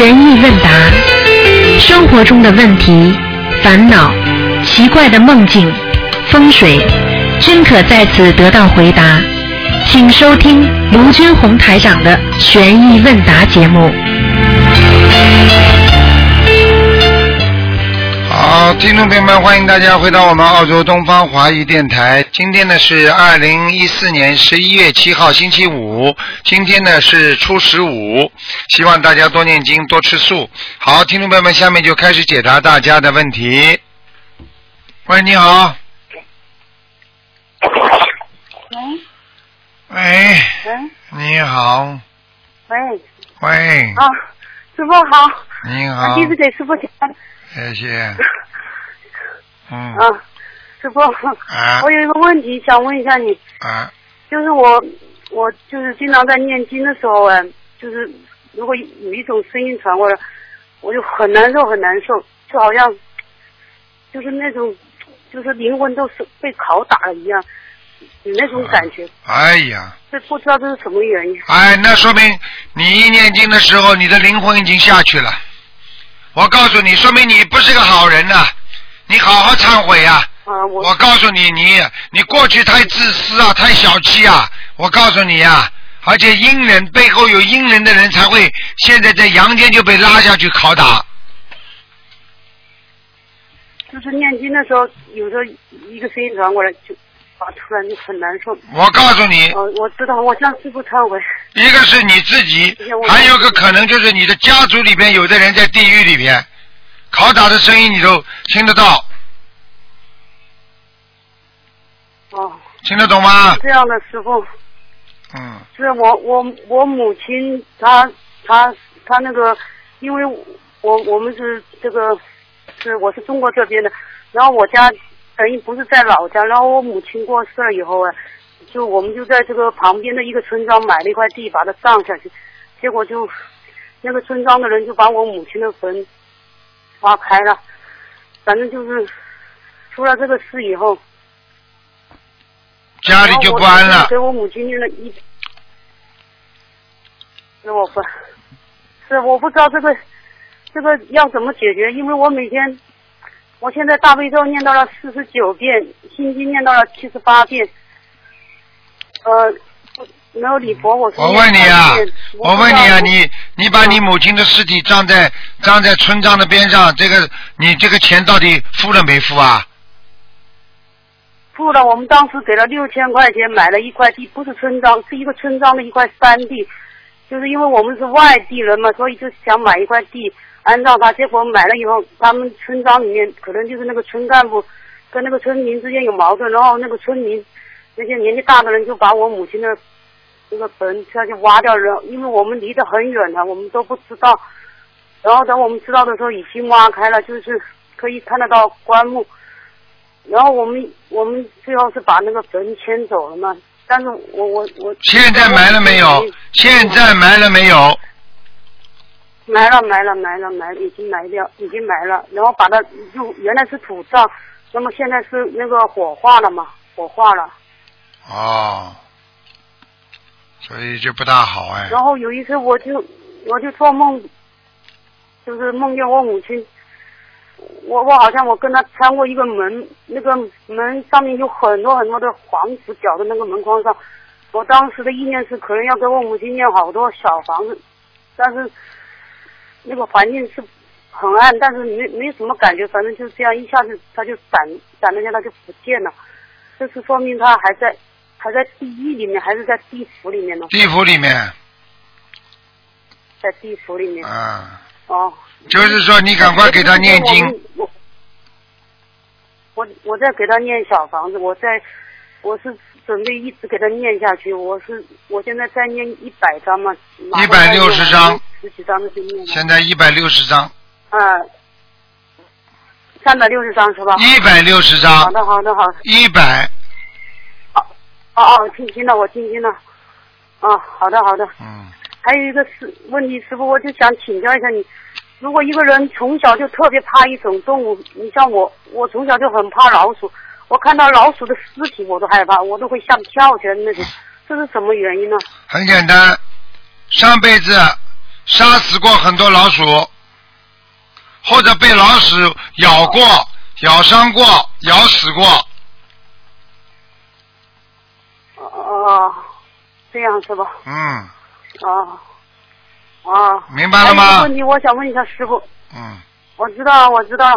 悬疑问答，生活中的问题、烦恼、奇怪的梦境、风水，均可在此得到回答。请收听卢军红台长的悬疑问答节目。好，听众朋友们，欢迎大家回到我们澳洲东方华语电台。今天呢是二零一四年十一月七号，星期五。今天呢是初十五，希望大家多念经，多吃素。好，听众朋友们，下面就开始解答大家的问题。喂，你好。喂喂，喂你好。喂喂，啊，师傅好，你好啊，弟子给师傅讲谢谢。嗯啊，师傅，啊 我有一个问题想问一下你，啊，就是我我就是经常在念经的时候啊，就是如果有一种声音传过来，我就很难受很难受，就好像就是那种就是灵魂都是被拷打了一样，有那种感觉，哎呀。这不知道这是什么原因。哎，那说明你一念经的时候，你的灵魂已经下去了。我告诉你，说明你不是个好人呐、你好好忏悔呀、啊，我我告诉你，你你过去太自私啊，太小气啊！我告诉你啊、而且阴人背后有阴人的人才会现在在阳间就被拉下去拷打。就是念经的时候，有时候一个声音传过来，就啊，突然就很难受。我告诉你，哦，我知道，我向师傅忏悔。一个是你自己还有个可能就是你的家族里边有的人在地狱里边，拷打的声音你都听得到，哦，听得懂吗？这样的师傅，嗯。是我我我母亲，她她她那个，因为我我们是这个是我是中国这边的，然后我家等于不是在老家，然后我母亲过世了以后啊，就我们就在这个旁边的一个村庄买了一块地，把它葬下去，结果就那个村庄的人就把我母亲的坟挖开了，反正就是出了这个事以后，家里就不安了给。我母亲念了一，是我不，是我不知道这个这个要怎么解决，因为我每天，我现在大悲咒念到了四十九遍，心经念到了七十八遍，呃，没有礼佛我我问你啊我问你啊，你你把你母亲的尸体葬在葬在村庄的边上，这个你这个钱到底付了没付啊？付了，我们当时给了六千块钱买了一块地，不是村庄，是一个村庄的一块山地，就是因为我们是外地人嘛，所以就想买一块地安葬他。结果买了以后，他们村庄里面可能就是那个村干部跟那个村民之间有矛盾，然后那个村民那些年纪大的人就把我母亲的那个坟下去挖掉了，因为我们离得很远的，我们都不知道。然后等我们知道的时候，已经挖开了，就是可以看得到棺木。然后我们我们最后是把那个坟迁走了嘛，但是我我我现在埋了没有？现在埋了没有？埋了埋了埋了埋了，已经埋掉，已经埋了，然后把它就原来是土葬，那么现在是那个火化了嘛，火化了。哦，所以就不大好哎。然后有一次我就我就做梦，就是梦见我母亲，我我好像我跟他穿过一个门，那个门上面有很多很多的黄纸裱在那个门框上。我当时的意念是可能要给我母亲念好多小房子，但是那个环境是很暗，但是没没什么感觉，反正就是这样一下子他就闪闪了一下，他就不见了。这是说明他还在还在地狱里面，还是在地府里面呢？地府里面，在地府里面。啊，哦。就是说你赶快给他念经。我我我在给他念小房子，我在我是准备一直给他念下去。我是我现在在念一百张嘛，一百六十张，十几张的就念。现在一百六十张，啊，三百六十张是吧？一百六十张好，的好的好的。一百，哦哦，听清了，我听清了。哦，好的好的。嗯，还有一个是问题，师傅，我就想请教一下你，如果一个人从小就特别怕一种动物，你像我，我从小就很怕老鼠，我看到老鼠的尸体我都害怕，我都会像跳起来的那种，这是什么原因呢？很简单，上辈子杀死过很多老鼠，或者被老鼠咬过、咬伤过、咬死过。哦哦，这样是吧？嗯，哦，哦。明白了吗还有一个问题，我想问一下师傅，嗯，我知道，我知道。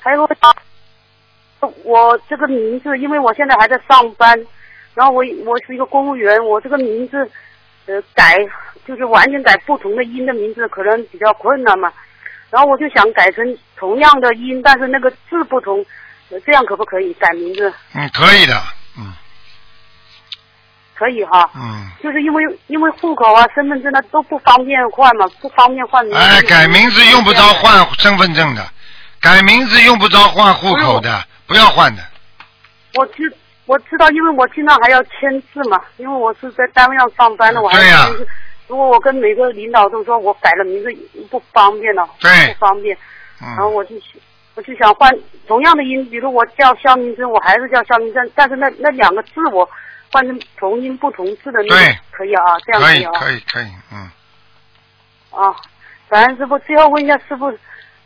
还有个，我这个名字，因为我现在还在上班，然后我我是一个公务员，我这个名字呃改就是完全改不同的音的名字，可能比较困难嘛。然后我就想改成同样的音，但是那个字不同，呃这样可不可以改名字？嗯，可以的，嗯可以哈。嗯。就是因为因为户口啊、身份证啊都不方便换嘛，不方便换名字。哎，改名字用不着换身份证的，改名字用不着换户口的，不要换的。我知我知道，因为我经常还要签字嘛，因为我是在单位上上班的，我还要签字。如果我跟每个领导都说我改了名字不方便了，对不方便，然后嗯，我就我就想换同样的音，比如我叫肖明珍，我还是叫肖明珍，但是那那两个字我换成同音不同字的那对个可以啊，这样可以啊。可以可以，嗯，啊，感恩师傅。最后问一下师傅，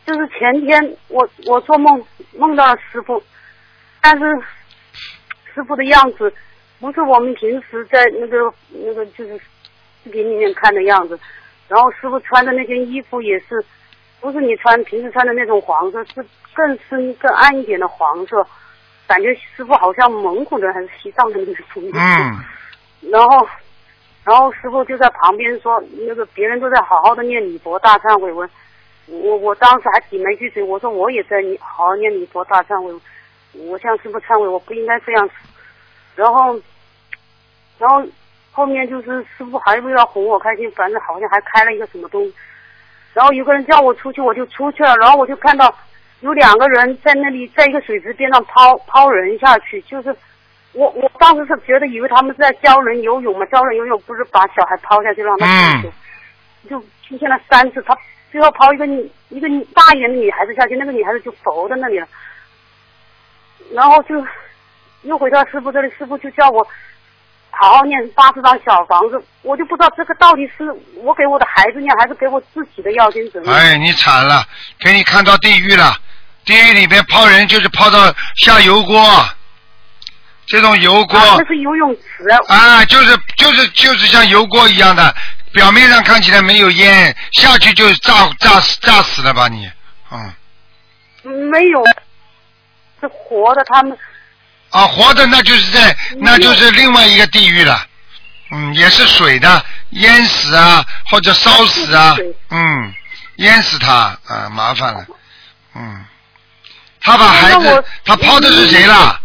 就是前天我我做梦梦到了师傅，但是师傅的样子不是我们平时在那个那个就是视频里面看的样子，然后师傅穿的那件衣服也是不是你穿平时穿的那种黄色，是更深更暗一点的黄色，感觉师傅好像蒙古人还是西藏的那种。嗯，然后，然后师傅就在旁边说，那个别人都在好好的念礼佛大忏悔文，我我当时还顶了一句嘴，我说我也在念好好念礼佛大忏悔文，我向师傅忏悔，我不应该这样。然后，然后后面就是师傅还为了哄我开心，反正好像还开了一个什么东西，然后有个人叫我出去，我就出去了，然后我就看到有两个人在那里，在一个水池边上抛抛人下去，就是。我我当时是觉得以为他们是在教人游泳嘛，教人游泳不是把小孩抛下去让他嗯下去，就出现了三次，他最后抛一个女一个大一点的女孩子下去，那个女孩子就浮在那里了，然后就又回到师傅这里，师傅就叫我好好念八十张小房子，我就不知道这个到底是我给我的孩子念，还是给我自己的要经者念。哎，你惨了，给你看到地狱了，地狱里边泡人就是泡到下油锅，这种油锅。啊，那是游泳池，啊，就是就是就是像油锅一样的，表面上看起来没有烟，下去就炸炸死炸死了吧你，嗯，没有，是活的，他们啊，活的那就是在那就是另外一个地狱了，嗯，也是水的，淹死啊或者烧死啊，嗯，淹死他啊，麻烦了，嗯，他把孩子他抛的是谁啦？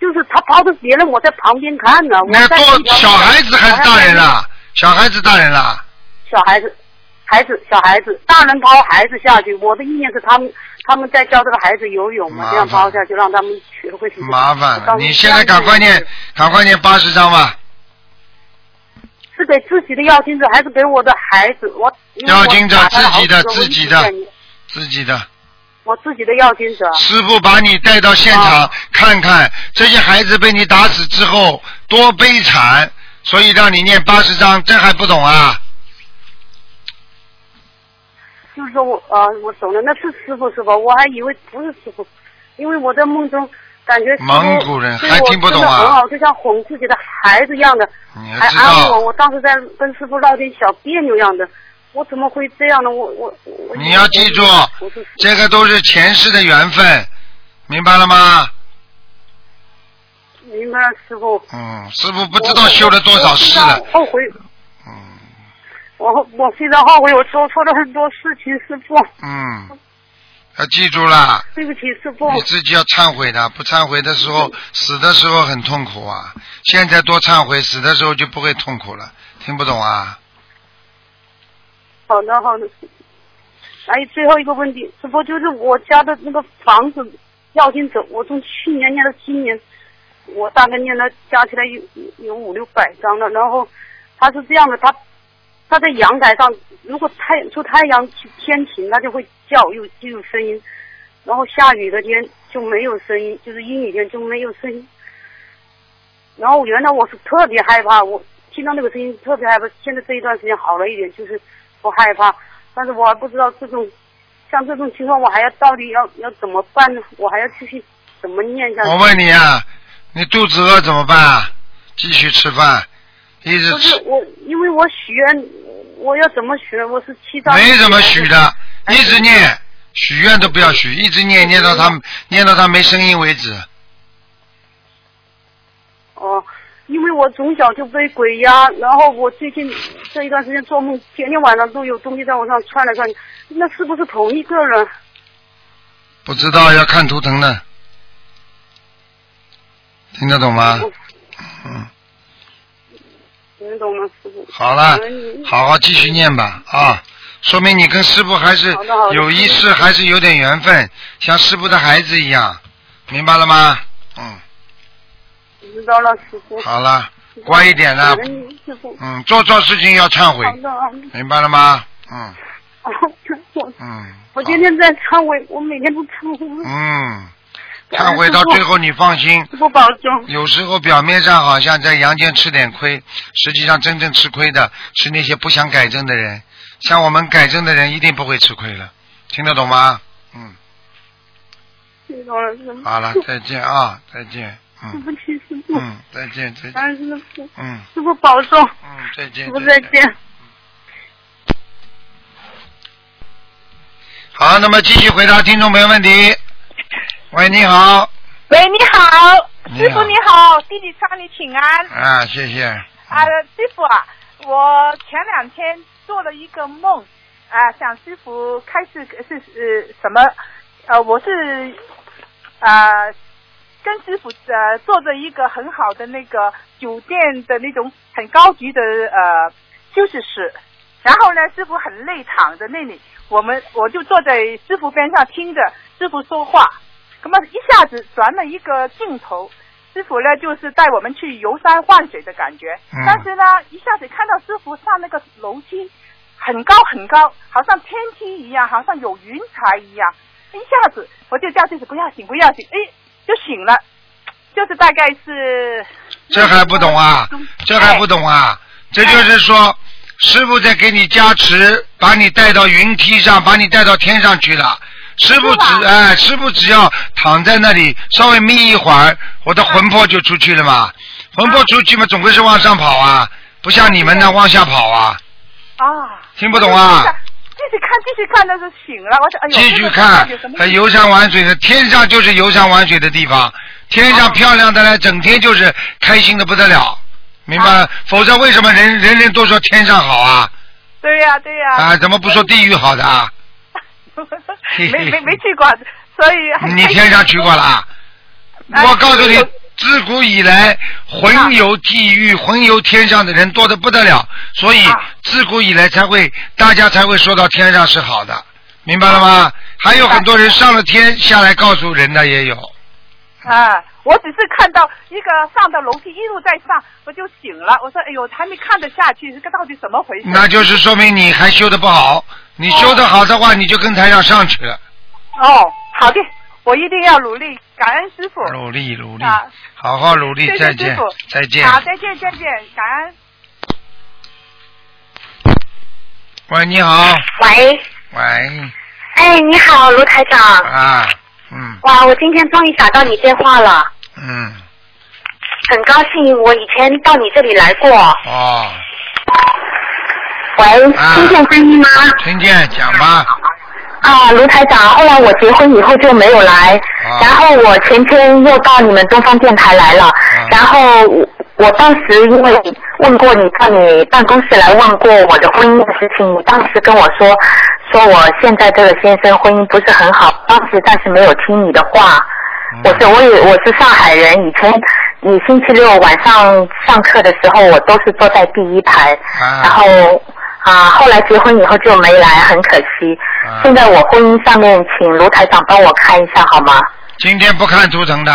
就是他抛的别人，我在旁边看呢。那多小孩子还是大人？啦？小孩子大人啦？小孩子，孩子，小孩子，大人抛孩子下去。我的意念是他们他们在教这个孩子游泳嘛，这样抛下就，让他们学会。麻烦了，我当时你现在赶快念，赶快念八十章吧。是给自己的要经者，还是给我的孩子？我要经者自己的自己的自己的我自己的要经者。师傅把你带到现场、啊看看，这些孩子被你打死之后多悲惨，所以让你念八十章，这还不懂啊？就是说我呃，我懂了，那是师傅是吧？我还以为不是师傅，因为我在梦中感觉蒙古人还听不懂啊很好，就像哄自己的孩子一样的，你还安慰我。我当时在跟师傅闹点小别扭样的，我怎么会这样呢？我我我。你要记住这个都是前世的缘分，明白了吗？明白了，师傅。嗯，师傅不知道修了多少世了。后悔，嗯我我非常后悔，我做错了很多事情，师傅，嗯，要记住了。对不起，师傅。你自己要忏悔的，不忏悔的时候，死的时候很痛苦啊。现在多忏悔，死的时候就不会痛苦了。听不懂啊？好的，好的。还有最后一个问题，师傅就是我家的那个房子要经走，我从去年念到今年，我大概念了加起来有有五六百张了。然后他是这样的，它它在阳台上，如果太出太阳天晴，它就会叫，又就有声音；然后下雨的天就没有声音，就是阴雨天就没有声音。然后原来我是特别害怕，我听到那个声音特别害怕。现在这一段时间好了一点，就是不害怕，但是我还不知道这种像这种情况，我还要到底要要怎么办呢？我还要继续怎么念下去？我问你啊，你肚子饿怎么办啊？继续吃饭，一直，不是我，因为我许愿，我要怎么许？我是七张。没怎么许的，一直念，许愿都不要许，一直念念到他念到他没声音为止。哦，因为我从小就被鬼压，然后我最近这一段时间做梦，天天晚上都有东西在我上窜来窜去，那是不是同一个人？不知道要看图腾的，听得懂吗？嗯，听懂吗，师傅？好了嗯，好好继续念吧啊，说明你跟师傅还是有一世，还是有点缘分，像师傅的孩子一样，明白了吗？嗯，知道了，师傅。好了，乖一点了。嗯，做错事情要忏悔。明白了吗？嗯哦，我嗯，我天天在忏悔，我每天都忏悔。嗯，忏悔到最后你放心，师傅保重。有时候表面上好像在阳间吃点亏，实际上真正吃亏的是那些不想改正的人。像我们改正的人一定不会吃亏了，听得懂吗？嗯，听懂了，师傅。好了，再见啊，再见，嗯对不起，师傅。嗯，再见，再见，师傅，嗯师傅保重。嗯，再见，师傅再见。好，那么继续回答听众朋友问题。喂，你好，喂，你好，师傅你好，弟弟向你请安。啊，谢谢。啊，师傅啊，我前两天做了一个梦，啊，想师傅开始是呃什么？呃，我是呃跟师傅呃坐着一个很好的那个酒店的那种很高级的呃休息室，然后呢，师傅很累躺在那里，我们我就坐在师傅边上听着师傅说话，那么一下子转了一个镜头，师傅呢就是带我们去游山玩水的感觉，嗯但是呢一下子看到师傅上那个楼梯很高很高，好像天梯一样，好像有云彩一样，一下子我就叫自己不要醒不要醒，哎就醒了，就是大概是这还不懂啊？这还不懂啊？这就是说，师傅在给你加持，把你带到云梯上，把你带到天上去了。师傅只哎，师傅只要躺在那里稍微眯一会儿，我的魂魄就出去了嘛。魂魄出去嘛，总归是往上跑啊，不像你们那往下跑啊。啊，听不懂啊？继续看，继续看，那是醒了。我说，哎呦，继续看有什么，呃游山玩水的天上就是游山玩水的地方，天上漂亮的嘞，整天就是开心的不得了，明白吗？否则为什么人人人都说天上好啊？对呀、对呀、啊，怎么不说地狱好的啊？没没没去过，所以很你天上去过了我告诉你，自古以来，魂游地狱、魂游天上的人多的不得了，所以啊自古以来才会大家才会说到天上是好的，明白了吗？还有很多人上了天下来告诉人的也有。啊，我只是看到一个上的楼梯一路在上，我就醒了。我说，哎呦，还没看得下去，这个到底怎么回事？那就是说明你还修的不好。你修得好的话，你就跟台上上去了。哦，好的，我一定要努力，感恩师傅。努力努力啊，好好努力谢，谢再见师傅，再见。好，再见，再见，感恩。喂，你好，喂，喂，哎，你好，卢台长。啊，嗯哇，我今天终于打到你电话了，嗯，很高兴。我以前到你这里来过。哦，喂，啊听见声音吗？听见讲吧，啊，卢台长，后来我结婚以后就没有来，啊。然后我前天又到你们东方电台来了，然后我我当时因为问过你，到你办公室来问过我的婚姻的事情，你当时跟我说，说我现在这个先生婚姻不是很好，当时暂时没有听你的话。我是我也我是上海人，以前你星期六晚上上课的时候，我都是坐在第一排，啊。然后啊后来结婚以后就没来，很可惜。啊现在我婚姻上面，请卢台长帮我看一下好吗？今天不看图腾的，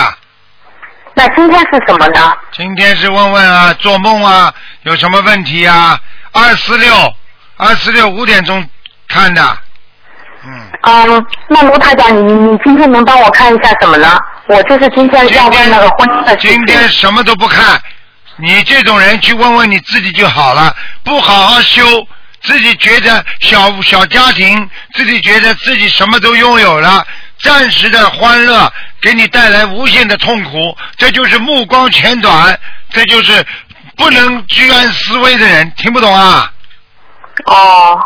那今天是什么呢？今天是问问啊，做梦啊，有什么问题啊？二四六，二四六五点钟看的，嗯，嗯，那卢台长，你你今天能帮我看一下什么呢？我就是今天要问那个婚姻的。今天什么都不看，你这种人去问问你自己就好了，不好好修，自己觉得小小家庭，自己觉得自己什么都拥有了，暂时的欢乐给你带来无限的痛苦，这就是目光浅短，这就是不能居安思危的人，听不懂啊？哦，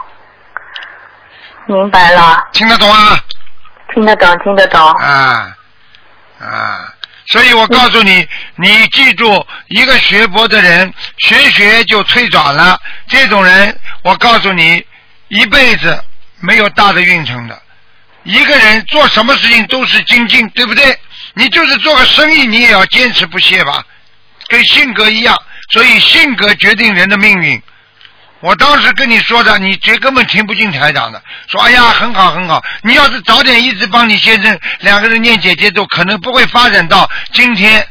明白了，听得懂啊？听得懂，听得懂。啊啊！所以我告诉你，你记住，一个学佛的人，学学就退转了。这种人，我告诉你，一辈子没有大的运程的。一个人做什么事情都是精进，对不对？你就是做个生意，你也要坚持不懈吧，跟性格一样。所以性格决定人的命运。我当时跟你说的，你绝根本听不进台长的，说哎呀很好很好，你要是早点一直帮你先生两个人念姐姐咒，可能不会发展到今天。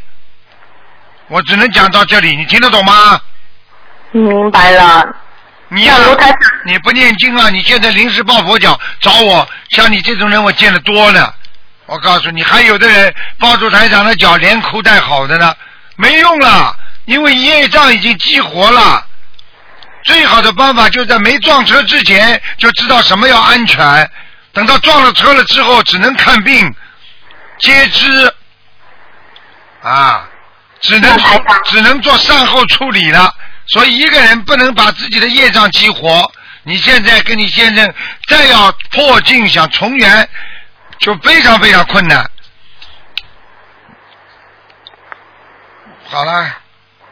我只能讲到这里，你听得懂吗？明白了。你呀、那卢台长你不念经啊？你现在临时抱佛脚找我，像你这种人我见得多了。我告诉你，还有的人抱住台长的脚连哭带好的呢，没用了，因为业障已经激活了。最好的办法就在没撞车之前就知道什么要安全，等到撞了车了之后，只能看病截肢啊，只能只能做善后处理了。所以一个人不能把自己的业障激活。你现在跟你先生再要破镜想重圆，就非常非常困难。好了。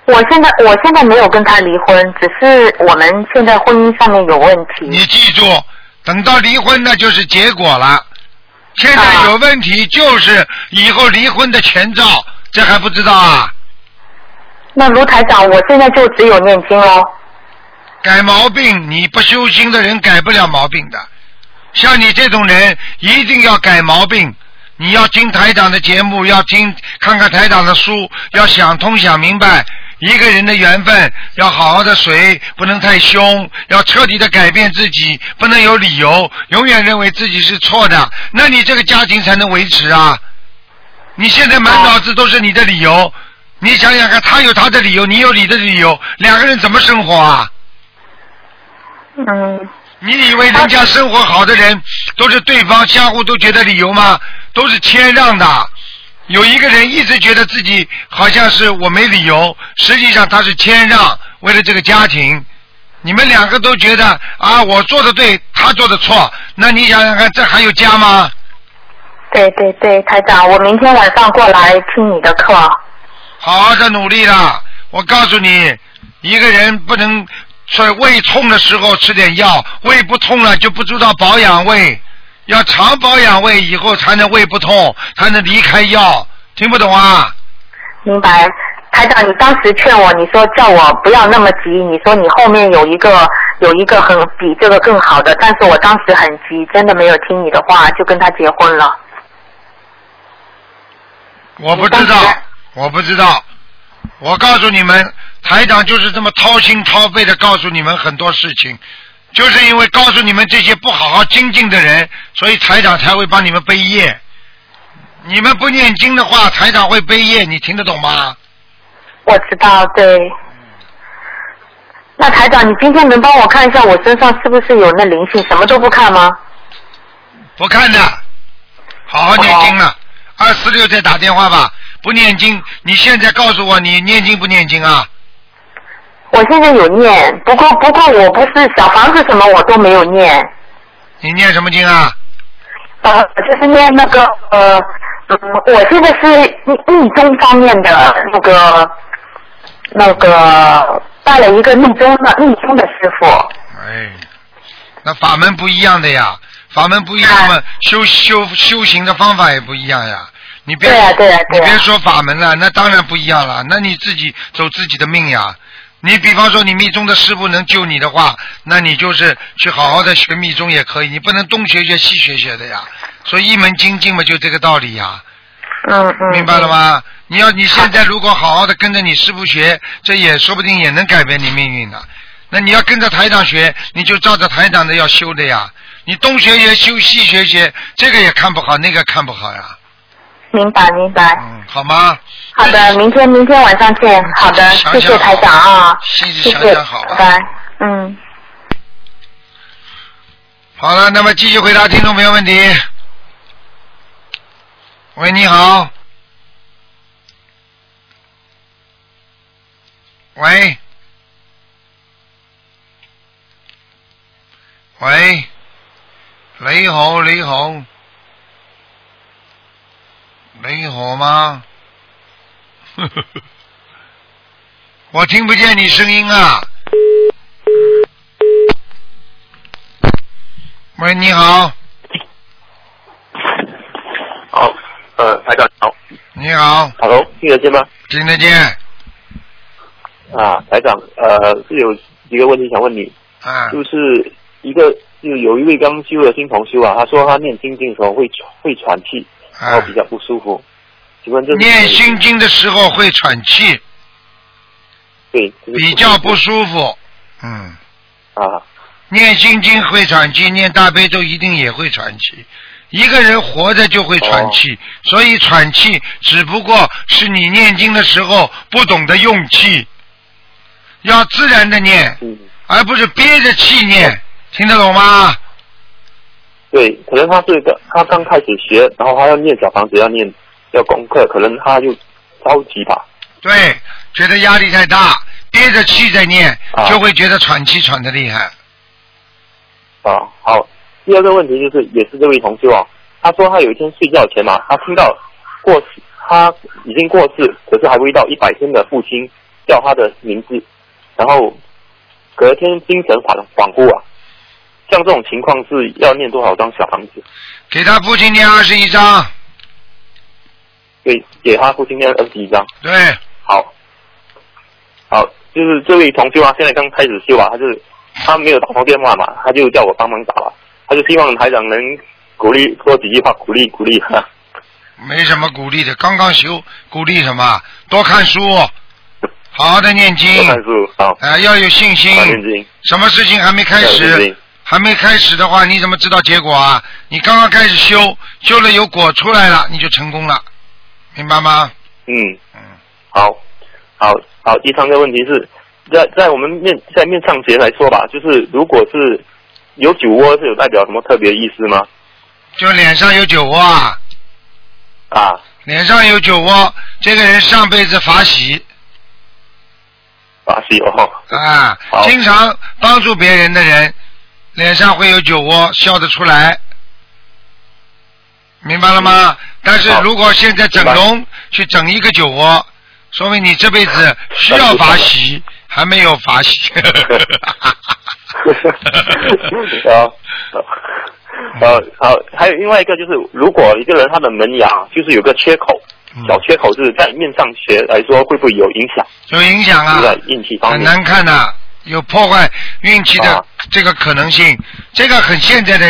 我现在我现在没有跟他离婚，只是我们现在婚姻上面有问题。你记住，等到离婚那就是结果了。现在啊有问题就是以后离婚的前兆，这还不知道啊？那卢台长，我现在就只有念经哦。改毛病，你不修心的人改不了毛病的。像你这种人，一定要改毛病。你要听台长的节目，要听看看台长的书，要想通想明白。一个人的缘分要好好的随，不能太凶，要彻底的改变自己，不能有理由，永远认为自己是错的，那你这个家庭才能维持啊。你现在满脑子都是你的理由，你想想看，他有他的理由，你有你的理由，两个人怎么生活啊？嗯，你以为人家生活好的人都是对方相互都觉得理由吗？都是谦让的。有一个人一直觉得自己好像是我没理由，实际上他是谦让，为了这个家庭。你们两个都觉得啊，我做的对，他做的错，那你想想看，这还有家吗？对对对，台长，我明天晚上过来听你的课。好好的努力啦！我告诉你，一个人不能在胃痛的时候吃点药，胃不痛了就不知道保养胃，要常保养胃，以后才能胃不痛，才能离开药。听不懂啊？明白。台长，你当时劝我，你说叫我不要那么急，你说你后面有一个有一个很比这个更好的，但是我当时很急，真的没有听你的话，就跟他结婚了。我不知道，我不知道。我告诉你们，台长就是这么掏心掏肺的告诉你们很多事情，就是因为告诉你们这些不好好精进的人，所以台长才会帮你们背业。你们不念经的话，台长会背业，你听得懂吗？我知道，对。那台长，你今天能帮我看一下我身上是不是有那灵性？什么都不看吗？不看的，好好念经了。二四六再打电话吧。不念经，你现在告诉我你念经不念经啊？我现在有念，不过不过我不是小房子什么我都没有念，你念什么经啊？呃，就是念那个呃，嗯，我现在是密密宗方面的那个那个拜了一个密宗的密宗的师傅，哎，那法门不一样的呀，法门不一样嘛，修修修行的方法也不一样呀。你别对呀对呀你别说法门了，那当然不一样了。那你自己走自己的命呀。你比方说，你密宗的师傅能救你的话，那你就是去好好的学密宗也可以。你不能东学学西学学的呀。所以一门精进嘛，就这个道理呀。嗯嗯，明白了吗？你要你现在如果好好的跟着你师傅学，这也说不定也能改变你命运的。那你要跟着台长学，你就照着台长的要修的呀。你东学学修，西学学，这个也看不好，那个看不好呀。明白明白。嗯，好吗？好的，明天明天晚上见。好的，想想谢谢台长啊，谢谢，好拜拜。嗯。好了，那么继续回答听众朋友问题。喂，你好。喂。喂。你好，你好。你好吗？我听不见你声音啊。喂，你好，好，呃，台长好。你好，，Hello，听得见吗？听得见。啊，台长，呃，是有一个问题想问你，啊？就是一个就有一位刚修的新同修啊，他说他念经经的时候会喘会喘气，然后啊比较不舒服，念心经的时候会喘气，对比较不舒服。嗯，啊念心经会喘气，念大悲咒一定也会喘气。一个人活着就会喘气，哦所以喘气只不过是你念经的时候不懂得用气，要自然的念，嗯而不是憋着气念，听得懂吗？对，可能他是个他刚开始学，然后他要念小房子要念要功课，可能他就着急吧。对，觉得压力太大，憋着气在念，啊就会觉得喘气喘的厉害。啊，好。第二个问题就是，也是这位同修啊，他说他有一天睡觉前嘛，他听到过世，他已经过世，可是还未到一百天的父亲叫他的名字，然后隔天精神恍恍惚啊，像这种情况是要念多少张小房子？给他父亲念二十一章，对，给他父亲念二十一张。对，好，好，就是这位同修啊，现在刚开始修啊，他就是他没有打通电话嘛，他就叫我帮忙打了，他就希望台长能鼓励说几句话，鼓励鼓励他。没什么鼓励的，刚刚修，鼓励什么？多看书，好好的念经多，看书，好，啊、要有信心多。念经，什么事情还没开始，还没开始的话，你怎么知道结果啊？你刚刚开始修，修了有果出来了，你就成功了，明白吗？嗯，嗯，好，好，好。第三个问题是在在我们面在面上节来说吧，就是如果是有酒窝，是有代表什么特别意思吗？就脸上有酒窝啊，啊，脸上有酒窝，这个人上辈子法喜法喜哦，啊，经常帮助别人的人，脸上会有酒窝，笑得出来，明白了吗？但是如果现在整容去整一个酒窝，说明你这辈子 需要法喜，还没有法喜。好，呃，好，还有另外一个就是，如果一个人他的门牙就是有个缺口，嗯小缺口，就是在面上学来说会不会有影响？有影响啊，在运气方很。难看的，有破坏运气的啊这个可能性。这个很现在的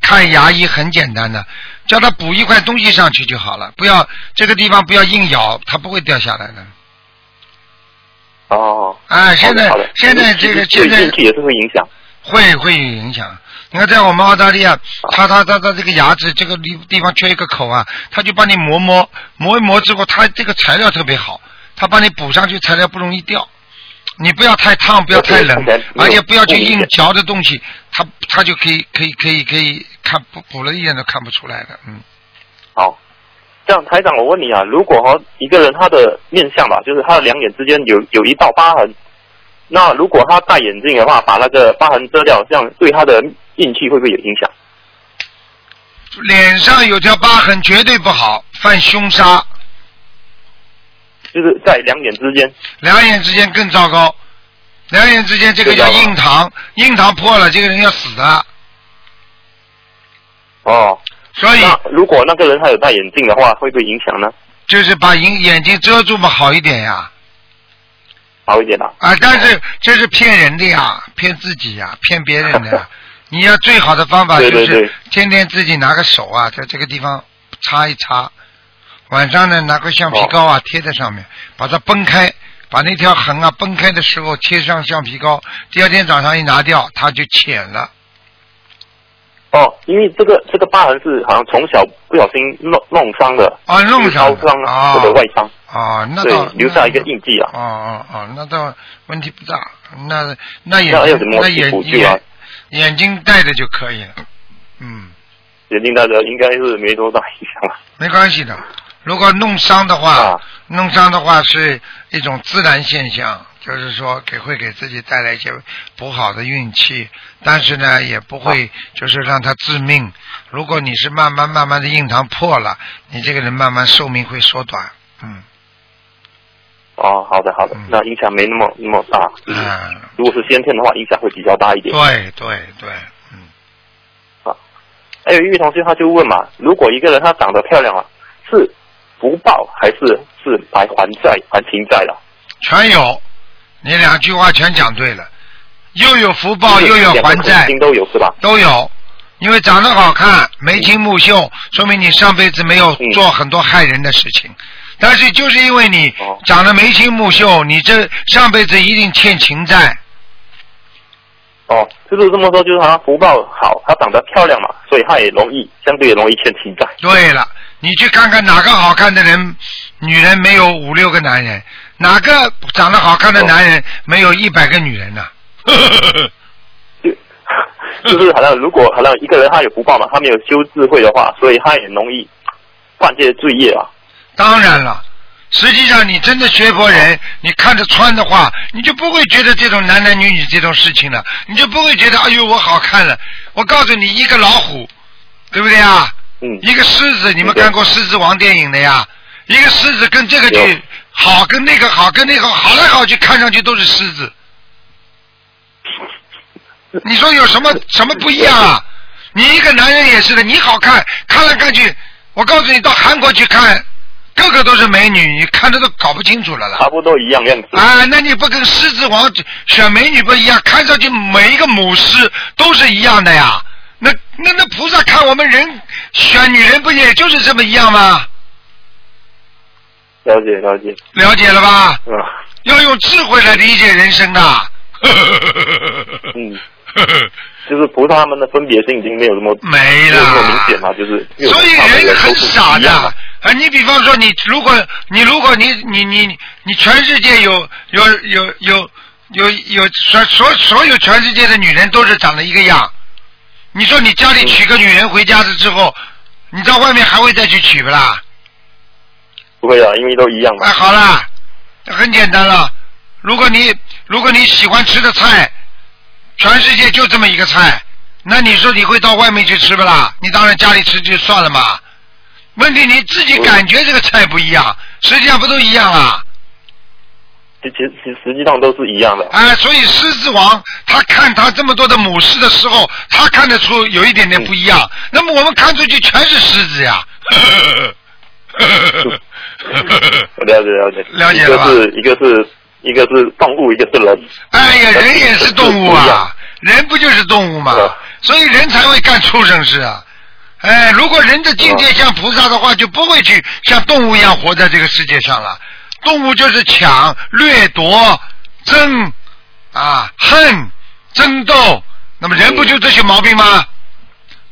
看牙医很简单的，叫他补一块东西上去就好了，不要这个地方不要硬咬，它不会掉下来的。哦，啊，现在现在这个现在也是会影响。会会有影响。你看，在我们澳大利亚，他他他他这个牙齿这个地地方缺一个口啊，他就帮你磨磨磨一磨之后，他这个材料特别好，他帮你补上去，材料不容易掉。你不要太烫，不要太冷而且不要去硬嚼的东西，它它就可以可以可以可以看补补了一眼都看不出来的，嗯。好，这样台长，我问你啊，如果哈一个人他的面相吧，就是他的两眼之间有有一道疤痕，那如果他戴眼镜的话，把那个疤痕遮掉，这样对他的运气会不会有影响？脸上有条疤痕绝对不好，犯凶杀，就是在两眼之间。两眼之间更糟糕，两眼之间这个叫印堂，印堂破了，这个人要死的。哦，所以如果那个人他有戴眼镜的话，会不会影响呢？就是把眼眼睛遮住嘛，好一点呀。好一点啊。啊，但是这是骗人的呀，骗自己呀，骗别人的呀。你要最好的方法就是天天自己拿个手啊，在这个地方擦一擦，晚上呢拿块橡皮膏啊、哦贴在上面，把它崩开，把那条痕啊崩开的时候贴上橡皮膏，第二天早上一拿掉，它就浅了。哦，因为这个这个疤痕是好像从小不小心弄弄伤的，啊，弄就是伤烧伤啊或者外伤，啊，那倒，留下一个印记啊。哦哦哦，那倒问题不大，那那眼那有什么睛那眼睛戴着就可以了，嗯，眼睛大家应该是没多大影响了。没关系的。如果弄伤的话，啊弄伤的话是一种自然现象，就是说给会给自己带来一些不好的运气，但是呢也不会就是让它致命。如果你是慢慢慢慢的印堂破了，你这个人慢慢寿命会缩短，嗯哦，好的好的嗯，那影响没那么那么大。就是啊，如果是先天的话，影响会比较大一点。对对对，嗯。还有一位同学他就问嘛，如果一个人他长得漂亮啊，是福报还是是来还债还情债了？全有，你两句话全讲对了，又有福报又有还债都有是吧？都有。因为长得好看、眉清目秀，说明你上辈子没有嗯做很多害人的事情。但是就是因为你哦长得眉清目秀，你这上辈子一定欠情债。哦，就是这么说，就是他福报好，他长得漂亮嘛，所以他也容易相对也容易欠情债。对了，你去看看哪个好看的人，女人没有五六个男人，哪个长得好看的男人没有一百个女人呢、就 就是好像如果好像一个人他有福报嘛，他没有修智慧的话，所以他也容易犯这些罪业啊。当然了，实际上你真的学佛人，你看着穿的话，你就不会觉得这种男男女女这种事情了，你就不会觉得哎呦我好看了。我告诉你，一个老虎，对不对啊？嗯，一个狮子，你们看过《狮子王》电影的呀？一个狮子跟这个有就好，跟那个好，跟那个好来好去，看上去都是狮子。你说有什么 什么不一样啊？你一个男人也是的，你好看，看来看去，我告诉你，到韩国去看，个个都是美女，你看的都搞不清楚了啦。差不多一样样子。啊，那你不跟狮子王选美女不一样？看上去每一个母狮都是一样的呀。那那那菩萨看我们人选女人不也就是这么一样吗？了解了解，了解了吧？嗯要用智慧来理解人生的。嗯，就是菩萨他们的分别心已经没有那么没没有那么明了显了，就是所以人很傻的。啊！你比方说，你如果你如果你你你你全世界有有有有有有所所所有全世界的女人都是长得一个样，你说你家里娶个女人回家了之后，你到外面还会再去娶不啦？不会啊，因为都一样嘛哎，。好啦，很简单了。如果你如果你喜欢吃的菜，全世界就这么一个菜，那你说你会到外面去吃不啦？你当然家里吃就算了嘛。问题你自己感觉这个菜不一样，实际上不都一样啊？其其实实际上都是一样的。哎，所以狮子王他看他这么多的母狮的时候，他看得出有一点点不一样。那么我们看出去全是狮子呀。我 了解了解，了解了吧一个是一个是一个是动物，一个是人。哎呀，人也是动物啊，人不就是动物吗？所以人才会干畜生事啊。哎，如果人的境界像菩萨的话，就不会去像动物一样活在这个世界上了。动物就是抢、掠夺、争啊、恨、争斗，那么人不就这些毛病吗？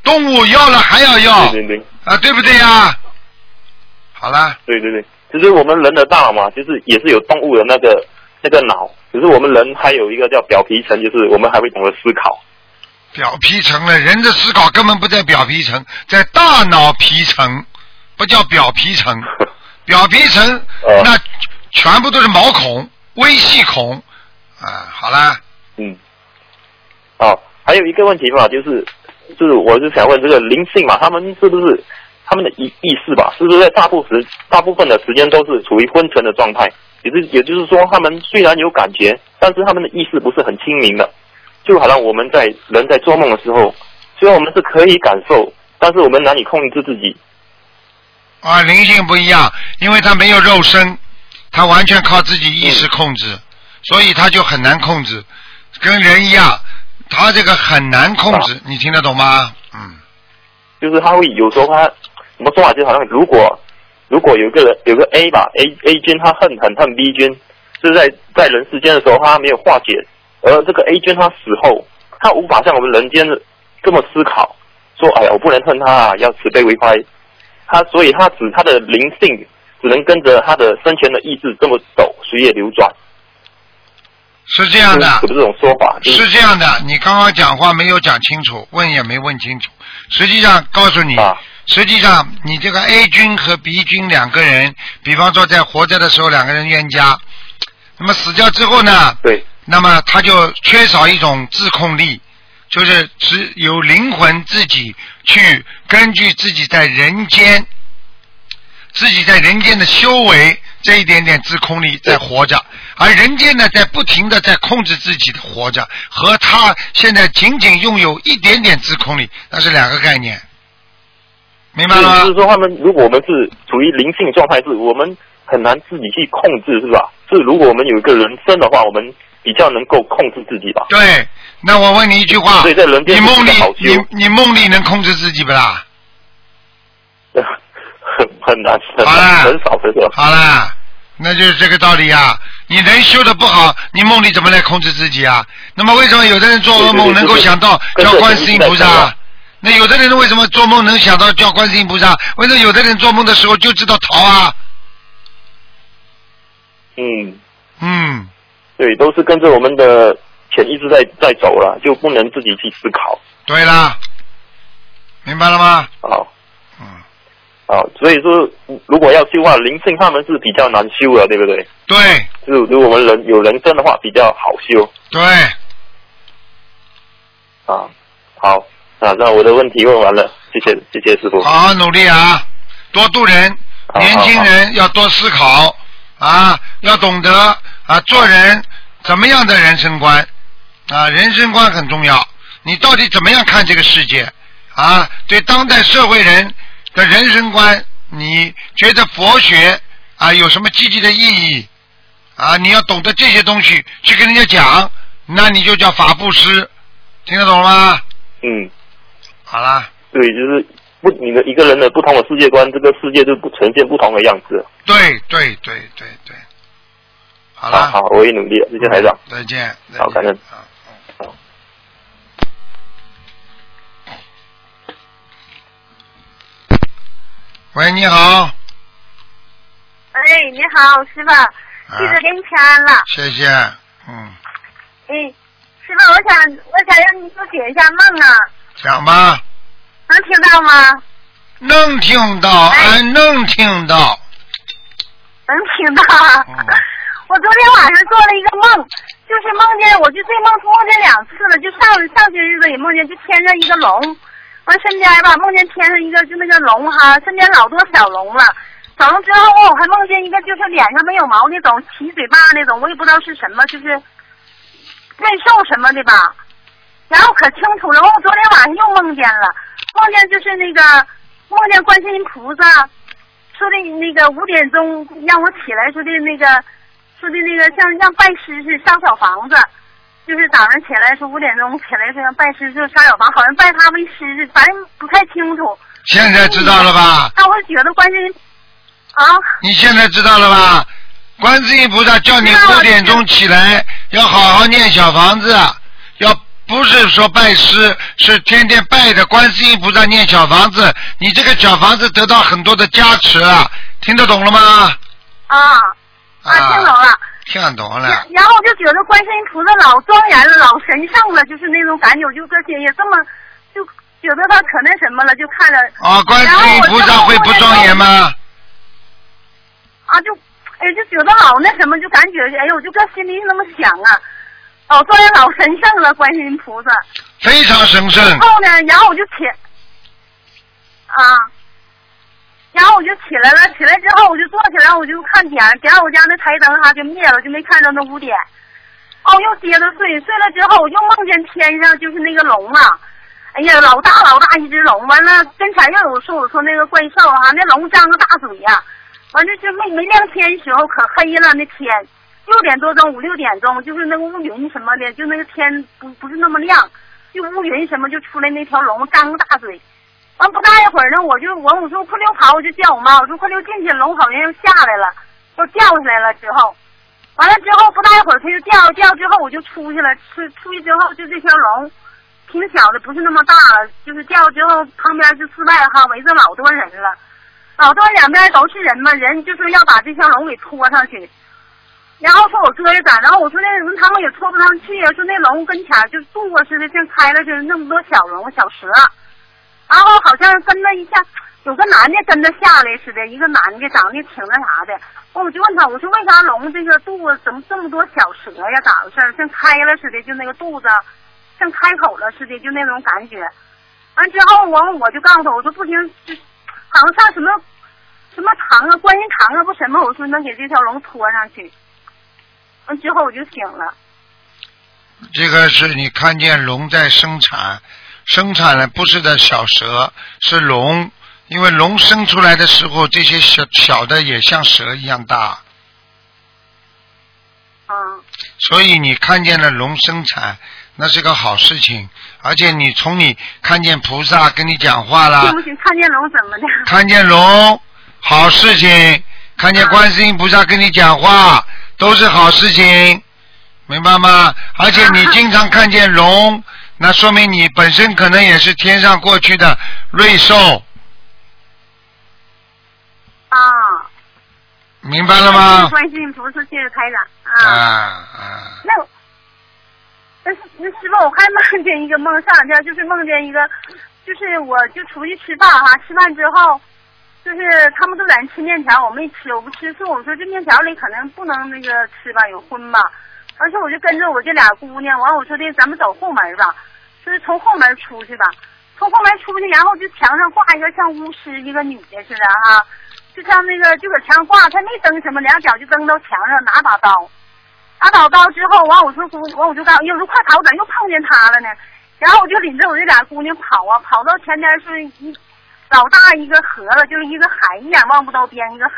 动物要了还要要对对对啊，对不对呀？好啦，对对对，其实我们人的大脑嘛，就是也是有动物的那个那个脑，只是我们人还有一个叫表皮层，就是我们还会懂得思考。表皮层了，人的思考根本不在表皮层，在大脑皮层，不叫表皮层。表皮层、哦那全部都是毛孔、微细孔啊。好啦，嗯，哦，还有一个问题吧，就是就是我是想问这个灵性嘛，他们是不是他们的意意识吧，是不是在大部时大部分的时间都是处于昏沉的状态？也是也就是说，他们虽然有感觉，但是他们的意识不是很清明的，就好像我们在人在做梦的时候，虽然我们是可以感受，但是我们难以控制自己。啊，灵性不一样，因为他没有肉身，他完全靠自己意识控制，所以他就很难控制，跟人一样，他这个很难控制，你听得懂吗？嗯，就是他会有时候他怎么说啊？就好像如果如果有个人有个 A 吧，A A 君他恨很恨 B 君，是在在人世间的时候他没有化解，而这个 A 君他死后，他无法像我们人间的这么思考，说，哎呀，我不能恨他啊，要慈悲为怀。他所以他只他的灵性只能跟着他的生前的意志这么走，随业流转。是这样的，是这种说法。是这样的，你刚刚讲话没有讲清楚，问也没问清楚。实际上告诉你，实际上你这个 A 君和 B 君两个人，比方说在活着的时候两个人冤家，那么死掉之后呢？对。那么他就缺少一种自控力，就是只有灵魂自己去根据自己在人间，自己在人间的修为这一点点自控力在活着，而人间呢在不停的在控制自己的活着，和他现在仅仅拥有一点点自控力，那是两个概念，明白了吗？就是说，他们如果我们是处于灵性状态，是我们很难自己去控制，是吧？是如果我们有一个人生的话，我们。比较能够控制自己吧。对，那我问你一句话，所以在人你梦里，你你梦里能控制自己不啦？很 很难，很少很少。好啦，那就是这个道理啊！你人修的不好，你梦里怎么来控制自己啊？那么为什么有的人做噩梦能够想到叫观世音菩萨？那有的人为什么做梦能想到叫观世音菩萨？为什么有的人做梦的时候就知道逃啊？嗯嗯。对，都是跟着我们的潜意识在在走了，就不能自己去思考。对啦，明白了吗？好，嗯，好，所以说，如果要修话，灵性他们是比较难修的，对不对？对。就是如果我们人有人生的话，比较好修。对。啊，好，啊，那我的问题问完了，谢谢，谢谢师傅。好好努力啊，多度人，年轻人要多思考啊，要懂得。啊，做人怎么样的人生观啊？人生观很重要。你到底怎么样看这个世界啊？对当代社会人的人生观，你觉得佛学啊有什么积极的意义啊？你要懂得这些东西去跟人家讲，那你就叫法布施，听得懂吗？嗯，好啦。对，就是不你的一个人的不同的世界观，这个世界就不呈现不同的样子。对对对对对。好了，好，我也努力了，谢谢台长。再见。好，感恩。好。喂，你好。哎，你好，师傅，记得给你请安了。谢谢，嗯。哎，师傅，我想，我想让你给我解一下梦啊。讲吧。能听到吗？能听到，俺能听到。能听到。嗯。我昨天晚上做了一个梦，就是梦见我就这梦梦见两次了，就上上些日子也梦见，就天上一个龙，完身边吧梦见天上一个就那个龙哈，身边老多小龙了，小龙之后我还梦见一个就是脸上没有毛那种，起嘴巴那种，我也不知道是什么，就是瑞兽什么的吧，然后可清楚了，我昨天晚上又梦见了，梦见就是那个梦见观世音菩萨说的那个五点钟让我起来说的那个。说的那个像像拜师似的上小房子，就是早上起来说五点钟起来说拜师就上小房，好像拜他为师似的，反正不太清楚。现在知道了吧？那我觉得观世音啊。你现在知道了吧？观世音菩萨叫你五点钟起来，要好好念小房子，要不是说拜师，是天天拜着观世音菩萨念小房子，你这个小房子得到很多的加持了，听得懂了吗？啊。啊，听懂了，听懂了。然后我就觉得观世音菩萨老庄严了，老神圣了，就是那种感觉，就这些也这么，就觉得他可那什么了，就看着。啊，观世音菩萨会不庄严吗？啊，就哎，就觉得老那什么，就感觉哎呦，我就搁心里那么想啊，老庄严，老神圣了，观世音菩萨。非常神圣。然后呢，然后我就起，啊。然后我就起来了，起来之后我就坐起来，我就看点，点我家那台灯哈就灭了，就没看着那五点。哦，又接着睡，睡了之后我又梦见天上就是那个龙啊，哎呀，老大老大一只龙，完了跟前又有说我说那个怪兽哈，那龙张个大嘴呀，完了就没没亮天的时候可黑了那天，六点多钟五六点钟就是那个乌云什么的，就那个天不不是那么亮，就乌云什么就出来那条龙张个大嘴。完不大一会儿呢，我就我我说快溜跑，我就叫我妈，我说快溜进去，龙好像又下来了，又掉下来了。之后，完了之后不大一会儿，它就掉掉之后，我就出去了。出出去之后，就这条龙，挺小的，不是那么大了。就是掉之后，旁边是室外哈，围着老多人了，老多两边都是人嘛，人就是要把这条龙给拖上去。然后说我哥哥咋？然后我说那龙他们也拖不上去啊。说那龙跟前就渡过似的，像开了似的，那么多小龙小蛇。然后好像跟了一下，有个男的跟着下来似的，一个男的长得挺那啥的。我就问他，我说为啥龙这个肚子怎么这么多小蛇呀？咋回事？像开了似的，就那个肚子像开口了似的，就那种感觉。完之后，完我就告诉他，我说不行，就好像上什么什么堂啊，观音堂啊，不什么，我说能给这条龙拖上去。完之后我就醒了。这个是你看见龙在生产，生产了不是的小蛇，是龙，因为龙生出来的时候，这些小小的也像蛇一样大，嗯所以你看见了龙生产，那是个好事情，而且你从你看见菩萨跟你讲话啦行，不行？看见龙怎么的？看见龙，好事情；看见观世音菩萨跟你讲话，都是好事情，明白吗？而且你经常看见龙，那说明你本身可能也是天上过去的瑞兽，啊。明白了吗？观世音菩萨，谢谢台长啊啊。啊！那那师傅，我还梦见一个梦，上两天就是梦见一个，就是我就出去吃饭哈，吃饭之后，就是他们都在那吃面条，我没吃，我不吃所以，我说这面条里可能不能那个吃吧，有荤吧，而且我就跟着我这俩姑娘，完我说的咱们走后门吧，就是从后门出去吧，从后门出去，然后就墙上挂一个像巫师一个女的似的哈。就像那个就搁墙上挂，他没蹬什么，两脚就蹬到墙上，拿把刀，拿把刀之后，完我说姑，完我就告，哎呦，我说快跑，咋又碰见他了呢？然后我就领着我这俩姑娘跑啊，跑到前边是一老大一个河了，就是一个海，一眼望不到边一个海。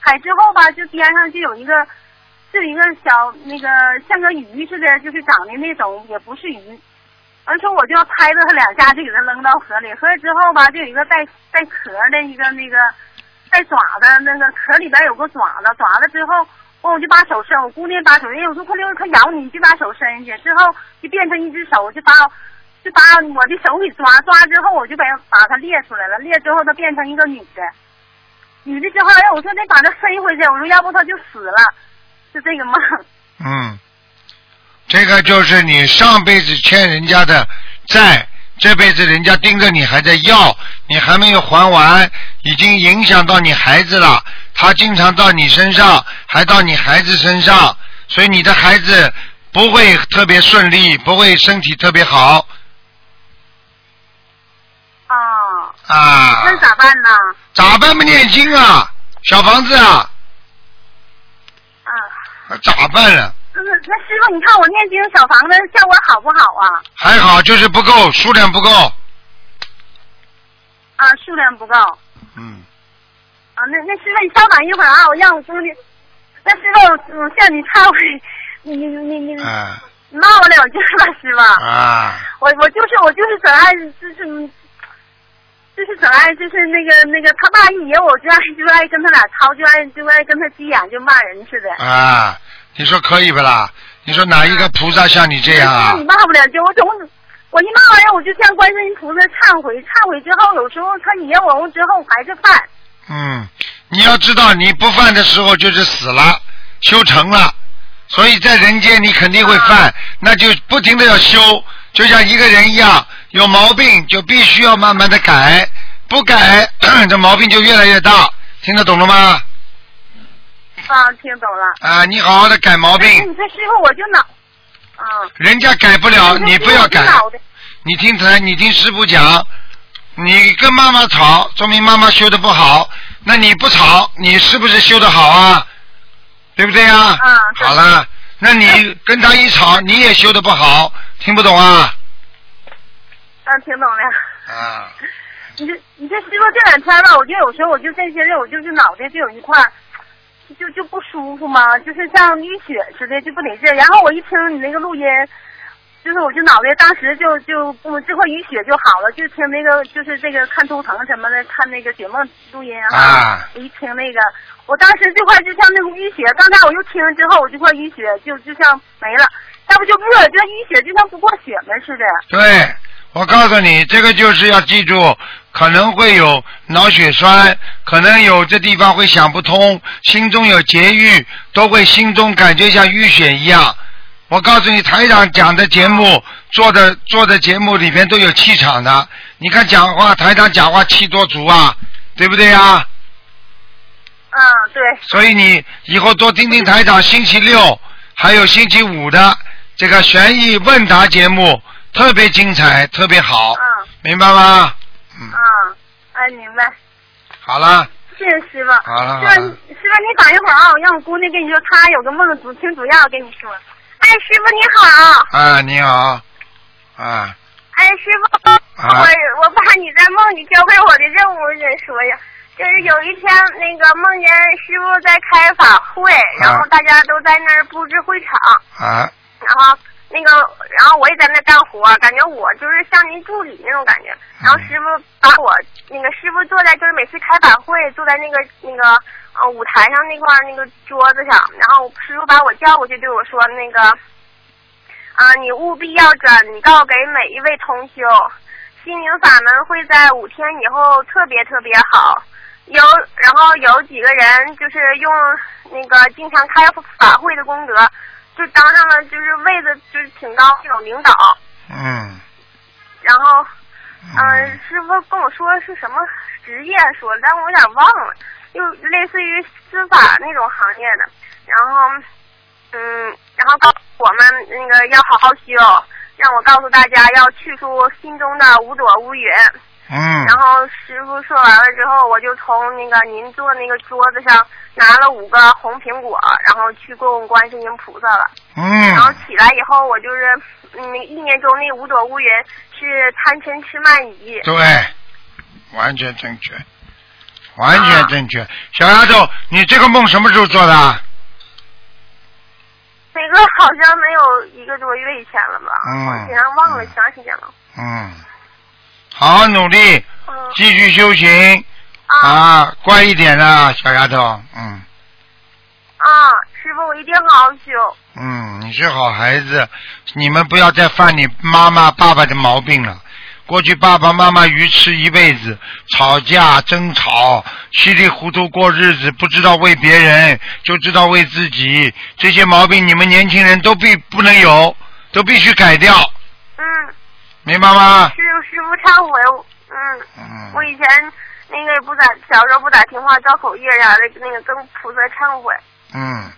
海之后吧，就边上就有一个，就一个小那个像个鱼似的，就是长的那种，也不是鱼。完说我就要拍着他两下，就给他扔到河里。河里之后吧，就有一个带带壳的一个那个。带爪子，那个壳里边有个爪子，爪子之后，我我就把手伸，我姑娘把手，哎，我说快溜，它咬你，你就把手伸进去，之后就变成一只手，就把就把我的手给抓，抓之后我就把把它裂出来了，裂之后它变成一个女的，女的之后，哎，我说得把它塞回去，我说要不它就死了，是这个梦。嗯，这个就是你上辈子欠人家的债。这辈子人家盯着你还在要，你还没有还完，已经影响到你孩子了。他经常到你身上，还到你孩子身上，所以你的孩子不会特别顺利，不会身体特别好。啊。那咋办呢？咋办不念经啊，小房子啊。啊。咋办了？那那师傅，你看我念经小房子效果好不好啊？还好，就是不够，数量不够。啊，数量不够。嗯。啊，那那师傅你稍等一会儿啊，我让我姑娘。那师傅，我向你忏悔，你你你你。骂我两句吧，师傅。啊。我我就是我就是整爱就是就是整爱就是那个那个他爸一爷，我就爱就爱跟他俩吵，就爱就爱跟他急眼，就骂人似的。啊。你说可以不啦？你说哪一个菩萨像你这样啊？你骂不了，就我总我一骂完人，我就向观世音菩萨忏悔，忏悔之后，有时候他惹我之后还是犯。嗯，你要知道，你不犯的时候就是死了，修成了，所以在人间你肯定会犯，啊、那就不停的要修，就像一个人一样，有毛病就必须要慢慢的改，不改这毛病就越来越大，听得懂了吗？啊，听懂了。啊，你好好的改毛病。你看师傅我就脑。啊。人家改不了，你不要改。你听台，你听师傅讲，你跟妈妈吵，说明妈妈修的不好。那你不吵，你是不是修的好啊？对不对呀？啊。好了，那你 跟他一吵，你也修的不好，听不懂啊？啊，听懂了。啊。你这你这师傅这两天吧，我就有时候我就这些日，我就是脑袋就有一块。就就不舒服嘛，就是像淤血似的，就不得劲。然后我一听你那个录音，就是我就脑袋当时就就我这块淤血就好了，就听那个就是这个看图腾什么的，看那个解梦录音啊我一听那个，我当时这块就像那个淤血，刚才我又听之后，我这块淤血就就像没了，要不就不就像淤血就像不过血了似的。对，我告诉你，这个就是要记住，可能会有脑血栓，可能有这地方会想不通，心中有结郁，都会心中感觉像淤血一样。我告诉你，台长讲的节目做的做的节目里面都有气场的。你看讲话，台长讲话气多足啊，对不对啊？嗯，对。所以你以后多听听台长星期六还有星期五的这个悬疑问答节目，特别精彩，特别好，嗯明白吗？嗯，哎，明白。好了，谢谢师傅。好了师傅，师傅你等一会儿啊，我让我姑娘跟你说，她有个梦主挺主要跟你说。哎，师傅你好。哎，你好，啊，哎，师傅，啊我我把你在梦里交给我的任务再说呀。就是有一天，那个梦见师傅在开法会，然后大家都在那儿布置会场，啊，然后那个，然后我也在那干活，感觉我就是像您助理那种感觉。然后师傅把我那个师傅坐在就是每次开法会坐在那个那个呃舞台上那块那个桌子上，然后师傅把我叫过去对我说那个啊、你务必要转告给每一位同修，心灵法门会在五天以后特别特别好。有，然后有几个人就是用那个经常开法会的功德，就当上了就是位子就是挺高那种领导。嗯，然后，嗯、师傅跟我说是什么职业说，但我有点忘了，就类似于司法那种行业的。然后，嗯，然后告诉我们那个要好好修，让我告诉大家要去除心中的五朵乌云。嗯然后师傅说完了之后，我就从那个您坐那个桌子上拿了五个红苹果，然后去供观世音菩萨了。嗯然后嗯，起来以后，我就是嗯，一年中那五朵乌云是贪嗔痴慢疑。对，完全正确，完全正确。小丫头，你这个梦什么时候做的啊？那个好像没有一个多月以前了吧？嗯我竟然忘了长时间了。嗯，好好努力，嗯继续修行啊啊，乖一点啊，小丫头，嗯。啊，师傅，我一定好好修。嗯，你是好孩子，你们不要再犯你妈妈、爸爸的毛病了。过去爸爸妈妈愚痴一辈子，吵架、争吵，稀里糊涂过日子，不知道为别人，就知道为自己。这些毛病你们年轻人都必不能有，都必须改掉，嗯，明白吗？师傅，师傅忏悔。嗯，嗯我以前那个也不咋，小时候不咋听话，造口业啥的，那个跟菩萨忏悔。嗯，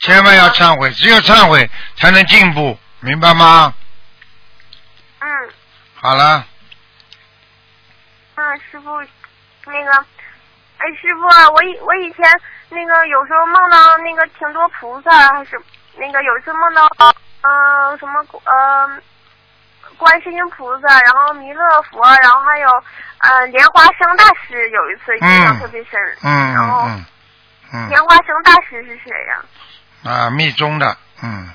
千万要忏悔，只有忏悔才能进步，明白吗？嗯好了，嗯，师傅，那个，哎，师傅啊，我以我以前那个有时候梦到那个挺多菩萨，还是那个有一次梦到嗯、呃什么呃观世音菩萨，然后弥勒佛，然后还有呃莲花生大师，有一次印象特别深。嗯然后嗯嗯莲花生大师是谁呀、嗯，啊，密宗的，嗯，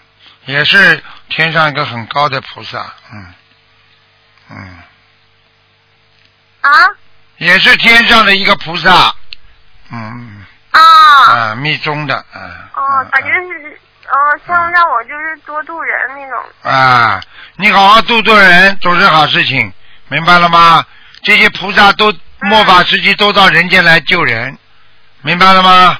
也是天上一个很高的菩萨，嗯嗯，啊？也是天上的一个菩萨，嗯啊。啊，密宗的，嗯。哦，嗯感觉是，呃，像让我就是多度人那种。啊，你好好度度人，总是好事情，明白了吗？这些菩萨都末法时期都到人间来救人，明白了吗？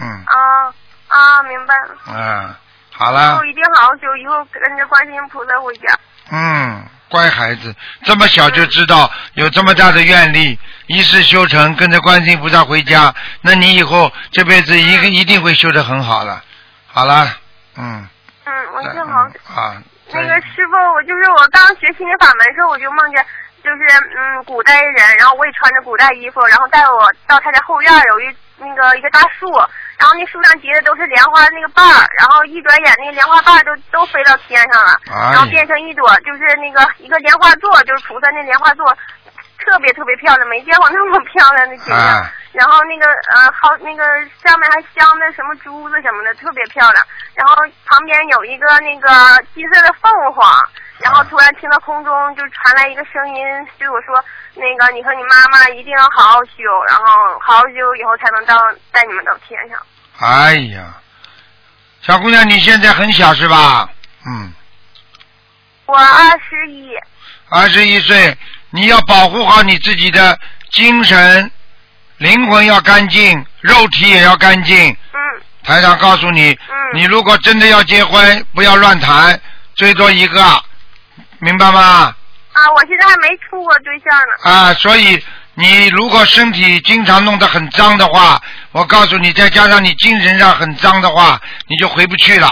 嗯啊啊，明白了。嗯，好了我，一定好好修，以后跟着观世音菩萨回家。嗯，乖孩子，这么小就知道有这么大的愿力，一世修成，跟着观世音菩萨回家，那你以后这辈子一个一定会修得很好的。好了，嗯，嗯，我一定好好啊，那个师傅，我就是我刚学心灵法门的时候，我就梦见就是嗯古代人，然后我也穿着古代衣服，然后带我到他家后院有一那个一个大树，然后那树上结的都是莲花那个瓣儿，然后一转眼那个莲花瓣儿都都飞到天上了，哎然后变成一朵就是那个一个莲花座，就是菩萨那莲花座，特别特别漂亮，没见过那么漂亮的景象。啊然后那个呃好那个上面还镶的什么珠子什么的，特别漂亮。然后旁边有一个那个金色的凤凰，然后突然听到空中就传来一个声音对我说：“那个你和你妈妈一定要好好修，然后好好修以后才能到带你们到天上。哎呀，小姑娘，你现在很小是吧？嗯，”我二十一，二十一岁，你要保护好你自己的精神、灵魂要干净，肉体也要干净。嗯台长告诉你，嗯你如果真的要结婚，不要乱谈，最多一个，明白吗？啊，我现在还没处过对象呢。啊，所以你如果身体经常弄得很脏的话，我告诉你，再加上你精神上很脏的话，你就回不去了，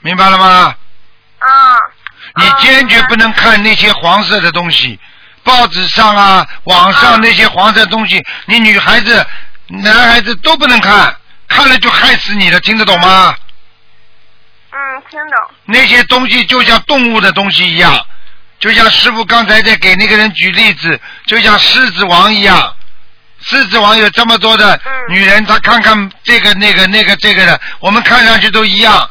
明白了吗？啊。你坚决不能看那些黄色的东西，报纸上啊、网上那些黄色东西，你女孩子、男孩子都不能看，看了就害死你了，听得懂吗？嗯，听懂。那些东西就像动物的东西一样，就像师傅刚才在给那个人举例子，就像狮子王一样。狮子王有这么多的女人，她看看这个那个那个这个的，我们看上去都一样，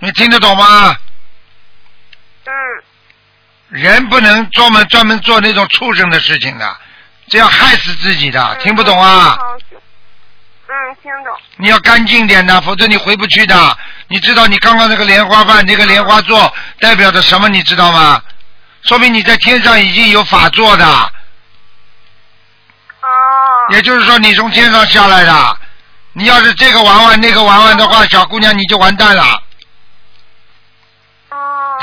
你听得懂吗？嗯。人不能专门专门做那种畜生的事情的，这样害死自己的，听不懂啊？嗯，听懂。你要干净点的，否则你回不去的。你知道你刚刚那个莲花瓣、那个莲花座代表着什么？你知道吗？说明你在天上已经有法座的。哦。也就是说，你从天上下来的。你要是这个玩玩那个玩玩的话，小姑娘你就完蛋了。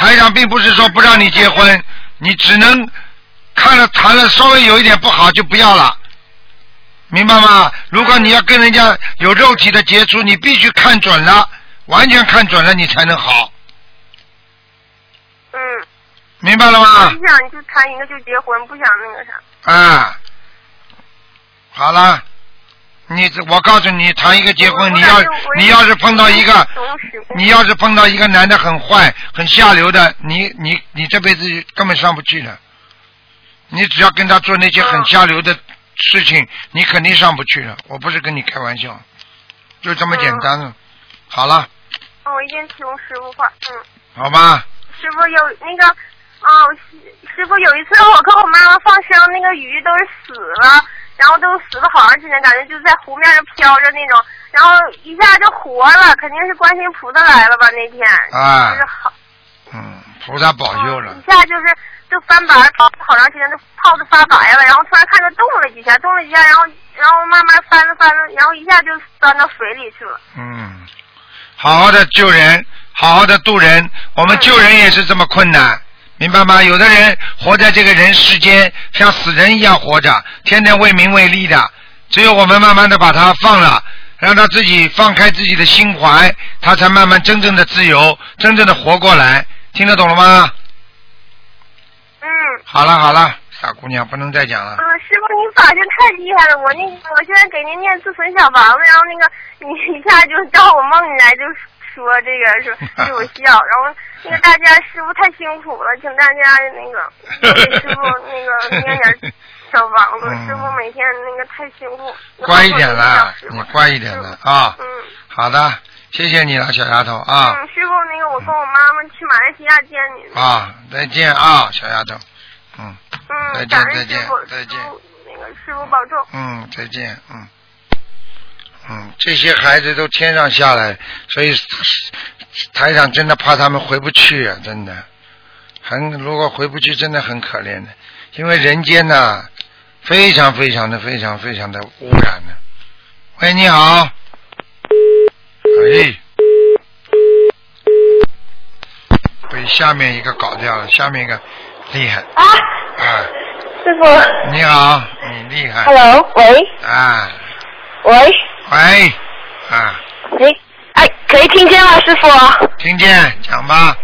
哦。台长并不是说不让你结婚，你只能看了谈了稍微有一点不好就不要了。明白吗？如果你要跟人家有肉体的接触，你必须看准了，完全看准了，你才能好。嗯。明白了吗？不想就谈一个就结婚，不想那个啥。啊，好了，你我告诉你，谈一个结婚，你要你要是碰到一个，你要是碰到一个男的很坏、很下流的，你你你这辈子根本上不去的。你只要跟他做那些很下流的事情，你肯定上不去的。我不是跟你开玩笑，就这么简单了。好了，哦，我一定听师傅话，嗯。好吧，师傅有那个，哦，师师傅有一次我跟我妈妈放生，那个鱼都是死了，然后都死了好长时间，感觉就在湖面上飘着那种，然后一下就活了，肯定是观世音菩萨来了吧那天，啊就是好，嗯，菩萨保佑了。一下就是就翻白泡好长时间，都泡的发白了，然后突然看着动了几下，动了几下，然后然后慢慢翻着翻着，然后一下就钻到水里去了。嗯，好好的救人，好好的渡人，我们救人也是这么困难，明白吗？有的人活在这个人世间，像死人一样活着，天天为名为利的，只有我们慢慢的把他放了，让他自己放开自己的心怀，他才慢慢真正的自由，真正的活过来，听得懂了吗？嗯。好了好了，傻姑娘不能再讲了。嗯，师傅，你法身太厉害了！我那个，我现在给您念自焚小房子，然后那个你一下就到我梦里来，就说这个说对我笑，然后那个大家师傅太辛苦了，请大家那个给师傅那个念点 小房子，师傅每天那个太辛苦。乖一点了，你乖一点了啊。嗯。好的，谢谢你了，小丫头啊。嗯，师傅，那个我跟我妈妈去马来西亚见你。啊，再见啊，小丫头。嗯。嗯，再见再见恩师傅，再见。那个师傅保重。嗯，再见，嗯，嗯，这些孩子都天上下来，所以台长真的怕他们回不去啊，真的，很如果回不去，真的很可怜的，因为人间呐，非常非常的非常非常的污染的。喂，你好。哎，被下面一个搞掉了，下面一个厉害。啊。啊。师傅。你好，你厉害。Hello，喂。啊，喂。喂，啊，喂，哎，可以听见吗，师傅？听见，讲吧。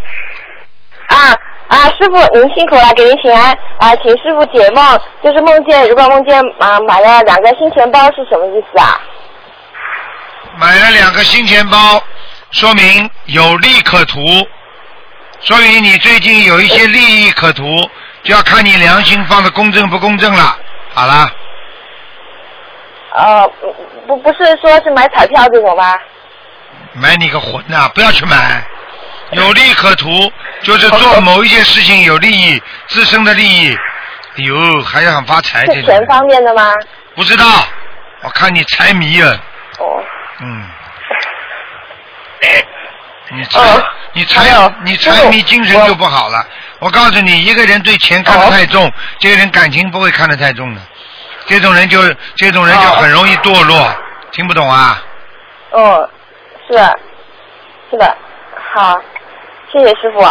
啊啊，师傅您辛苦了，给您请安啊，请师傅解梦，就是梦见如果梦见啊买了两个新钱包是什么意思啊？买了两个新钱包，说明有利可图，说明你最近有一些利益可图，就要看你良心放的公正不公正了。好了，呃，不不是说是买彩票这种吗？买你个混呐、不要去买，有利可图，就是做某一件事情有利益，自身的利益。哎呦，还想发财这种。是钱方面的吗？不知道，我看你财迷了。哦。嗯。你财、哦你财你财迷精神就不好了。我告诉你，一个人对钱看得太重，哦这个人感情不会看得太重的。这种人就这种人就哦很容易堕落，听不懂啊？哦，是是的，好，谢谢师傅。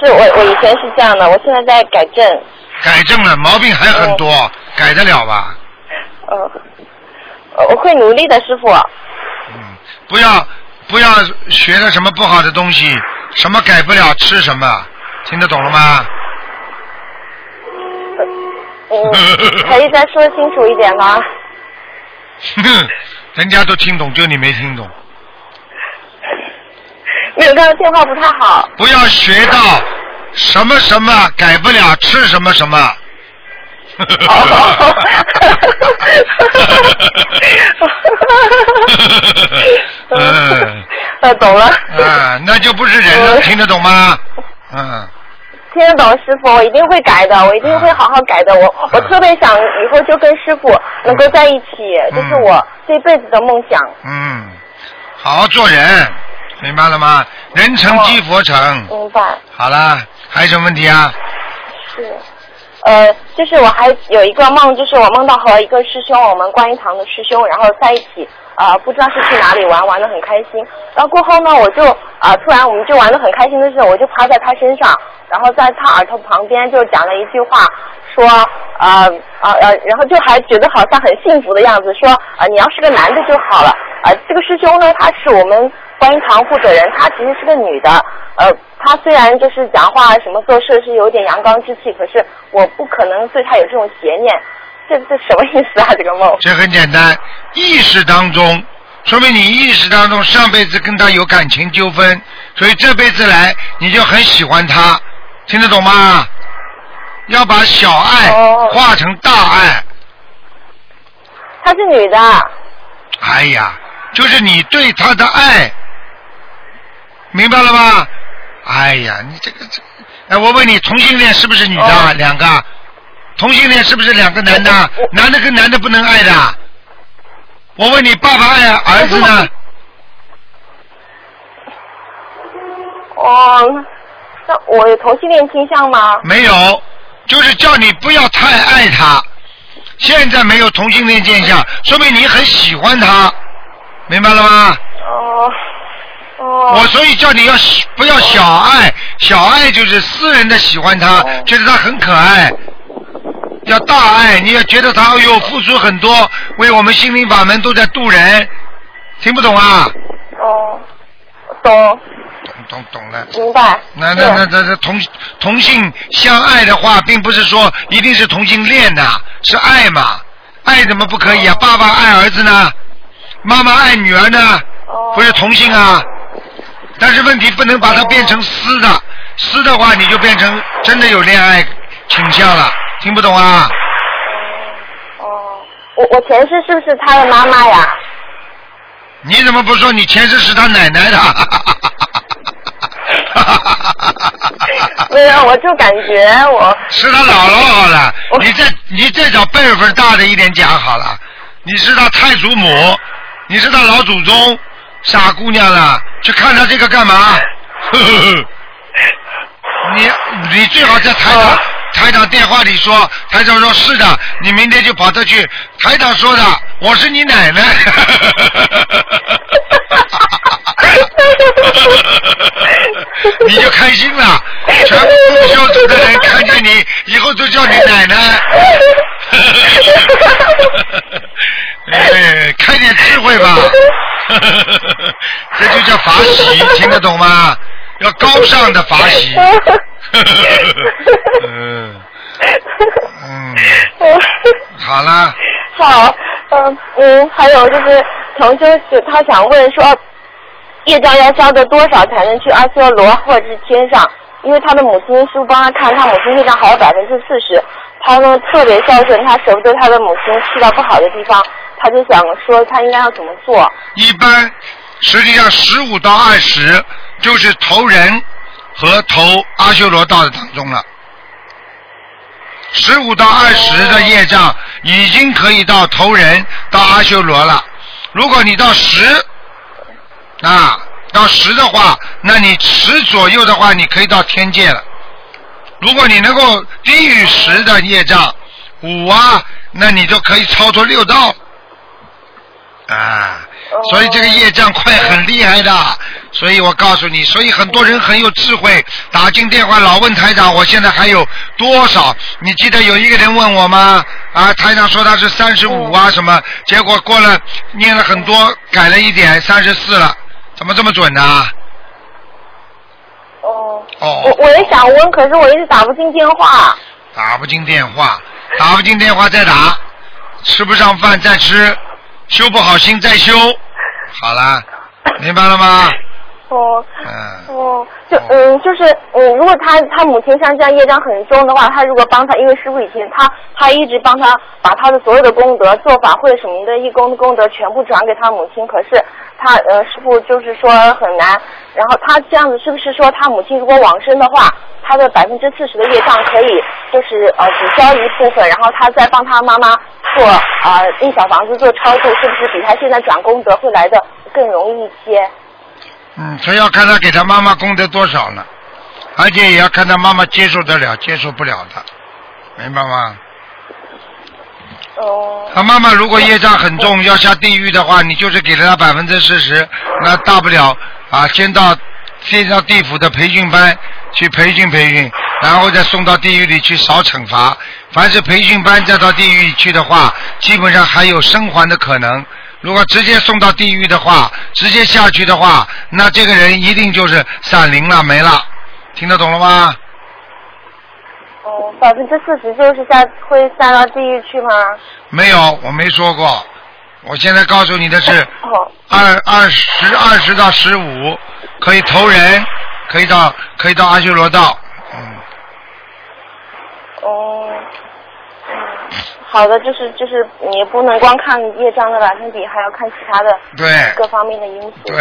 是我我以前是这样的，我现在在改正。改正了，毛病还很多，哦改得了吧？嗯，呃我会努力的，师傅。不要不要学了什么不好的东西，什么改不了吃什么，听得懂了吗？嗯，可以再说清楚一点吗？哼，人家都听懂，就你没听懂。没有，刚刚电话不太好。不要学到什么什么改不了，吃什么什么。嗯，呃，懂了。啊，那就不是人了，听得懂吗？嗯，听得懂，师傅，我一定会改的，我一定会好好改的。我我特别想以后就跟师傅能够在一起，这是我这辈子的梦想。嗯，好好做人，明白了吗？人成即佛成。明白。好了，还有什么问题啊？是，呃，就是我还有一个梦，就是我梦到和一个师兄，我们观音堂的师兄，然后在一起，啊、不知道是去哪里玩，玩的很开心。然后过后呢，我就啊、突然我们就玩的很开心的时候，我就趴在他身上，然后在他耳朵旁边就讲了一句话，说啊啊呃，然后就还觉得好像很幸福的样子，说啊、你要是个男的就好了。啊、这个师兄呢，他是我们观音堂负责人，她其实是个女的，呃，她虽然就是讲话什么做事是有点阳刚之气，可是我不可能对她有这种邪念，这这什么意思啊？这个梦？这很简单，意识当中，说明你意识当中上辈子跟他有感情纠纷，所以这辈子来你就很喜欢他，听得懂吗？要把小爱化成大爱。她是女的。哎呀，就是你对她的爱，明白了吗？哎呀，你这个这，哎，我问你，同性恋是不是女的？哦两个，同性恋是不是两个男的？男的跟男的不能爱的。我问你，爸爸爱儿子呢？哦，那我有同性恋倾向吗？没有，就是叫你不要太爱他。现在没有同性恋现象，说明你很喜欢他，明白了吗？哦。哦。我所以叫你要不要小爱，小爱就是私人的喜欢他，哦觉得他很可爱。要大爱，你要觉得他哎呦付出很多，为我们心灵法门都在渡人，听不懂啊？哦，懂，懂懂了。明白。那那那那那同同性相爱的话，并不是说一定是同性恋的，是爱嘛？爱怎么不可以啊？爸爸爱儿子呢，妈妈爱女儿呢，不是同性啊？但是问题不能把它变成私的，私的话你就变成真的有恋爱倾向了，听不懂啊？哦我我前世是不是他的妈妈呀？你怎么不说你前世是他奶奶的？没有，我就感觉我是他姥姥好了，你再你再找辈分大的一点讲好了。你是他太祖母，你是他老祖宗，傻姑娘了，去看他这个干嘛？呵呵呵你你最好在台长、台长电话里说，台长说是的，你明天就跑他去。台长说的，我是你奶奶。你就开心了，全部不修图的人看见你，以后都叫你奶奶。哎，开点智慧吧，这就叫法喜，听得懂吗？要高尚的法喜。嗯嗯，好了，好，嗯嗯，还有就是同修是他想问说，业障要消的多少才能去阿修罗或者是天上？因为他的母亲师傅帮他看，他母亲业障还有百分之四十，他呢特别孝顺，他舍不得他的母亲去到不好的地方，他就想说他应该要怎么做？一般实际上十五到二十就是投人，和投阿修罗道的当中了。十五到二十的业障已经可以到投人到阿修罗了。如果你到十啊，到十的话，那你十左右的话，你可以到天界了。如果你能够低于十的业障五啊，那你就可以超脱六道啊。所以这个业障快很厉害的，所以我告诉你，所以很多人很有智慧，打进电话老问台长，我现在还有多少？你记得有一个人问我吗？啊，台长说他是三十五啊什么，结果过了念了很多，改了一点，三十四了，怎么这么准呢？哦。哦。我我也想问，可是我一直打不进电话。打不进电话，打不进电话再打，吃不上饭再吃。修不好心再修，好啦，明白了吗？哦。嗯。哦，就嗯，就是嗯，如果他他母亲像这样业障很重的话，他如果帮他，因为师傅以前他他一直帮他把他的所有的功德、做法会什么的义工的功德全部转给他母亲，可是他呃师傅就是说很难，然后他这样子是不是说他母亲如果往生的话，他的百分之四十的业障可以就是呃抵消一部分，然后他再帮他妈妈做啊印小房子做超度，是不是比他现在转功德会来的更容易一些？嗯，他要看他给他妈妈功德多少了，而且也要看他妈妈接受得了，接受不了的，明白吗？哦。他妈妈如果业障很重，要下地狱的话，你就是给了他百分之四十，那大不了啊，先到先到地府的培训班去培训培训，然后再送到地狱里去少惩罚。凡是培训班再到地狱去的话，基本上还有生还的可能。如果直接送到地狱的话，直接下去的话，那这个人一定就是散灵了，没了。听得懂了吗？哦，百分之四十就是下会下到地狱去吗？没有，我没说过。我现在告诉你的是，哦二二十二十到十五可以投人，可以到可以到阿修罗道。哦，嗯，好的，就是就是你不能光看业障的百分比，还要看其他的对各方面的因素。对，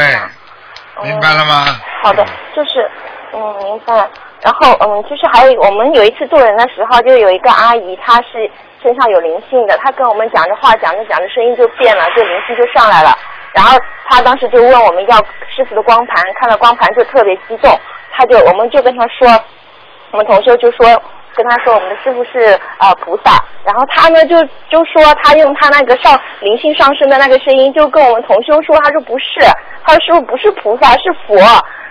明白了吗？好的，就是嗯，明白。然后嗯，就是还有我们有一次做人的时候，就有一个阿姨，她是身上有灵性的，她跟我们讲着话，讲着讲着声音就变了，就灵性就上来了。然后她当时就问我们要师傅的光盘，看到光盘就特别激动，她就我们就跟她说，我们同学就说跟他说我们的师傅是呃菩萨，然后他呢就就说他用他那个上灵性上升的那个声音，就跟我们同修说，他说不是，他说师傅不是菩萨是佛。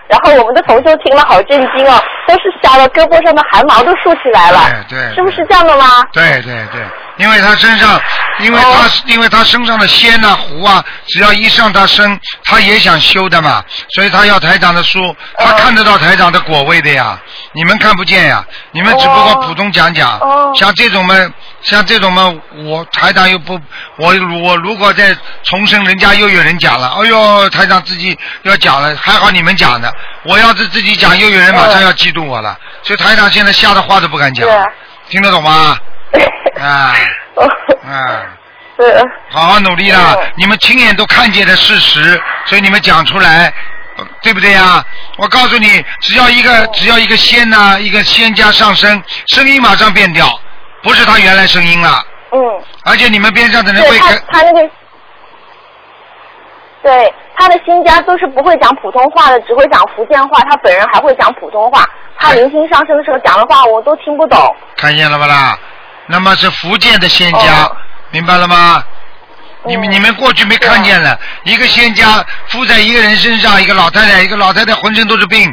然后我们的同修听了好震惊哦，都是吓得胳膊上的汗毛都竖起来了，对对。是不是这样的吗？对对对，因为他身上，因为他、哦。因为他身上的仙呐、湖啊，只要一上他身，他也想修的嘛，所以他要台长的书，他看得到台长的果位的呀，你们看不见呀，你们只不过普通讲讲，哦。像这种嘛，像这种嘛，我台长又不，我我如果再重生，人家又有人讲了，哎呦，台长自己要讲了，还好你们讲的，我要是自己讲，又有人马上要嫉妒我了，所以台长现在吓得话都不敢讲，听得懂吗？啊啊，是。好好努力啦！你们亲眼都看见的事实，所以你们讲出来，呃对不对呀？我告诉你，只要一个只要一个仙呐、一个仙家上升，声音马上变掉，不是他原来声音了。嗯。而且你们边上的人会跟他那个，对他的新家都是不会讲普通话的，只会讲福建话。他本人还会讲普通话。他灵性上升的时候讲的话我都听不懂。看见了吧啦？那么是福建的仙家，明白了吗？你们你们过去没看见了，一个仙家附在一个人身上，一个老太太，一个老太太浑身都是病，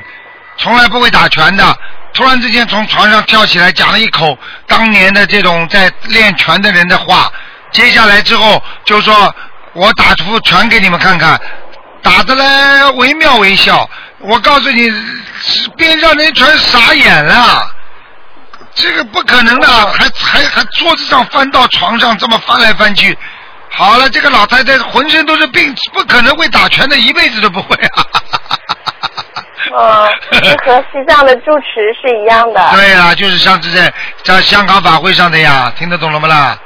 从来不会打拳的，突然之间从床上跳起来，讲了一口当年的这种在练拳的人的话，接下来之后就说我打出拳给你们看看，打的嘞惟妙惟肖，我告诉你，边上人全傻眼了。这个不可能的，还还还桌子上翻到床上，这么翻来翻去。好了，这个老太太浑身都是病，不可能会打拳的，一辈子都不会啊。哦，这和西藏的住持是一样的。对啊，就是上次在在香港法会上的呀，听得懂了吗啦？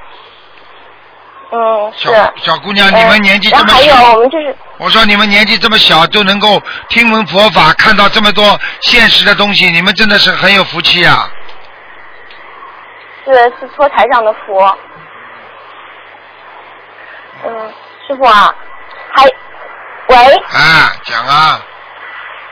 嗯，是。小小姑娘，你们年纪这么然后还有小，我们就是我说你们年纪这么小就能够听闻佛法，看到这么多现实的东西，你们真的是很有福气啊！是是托台上的福。嗯，师傅啊，还喂，啊，讲啊，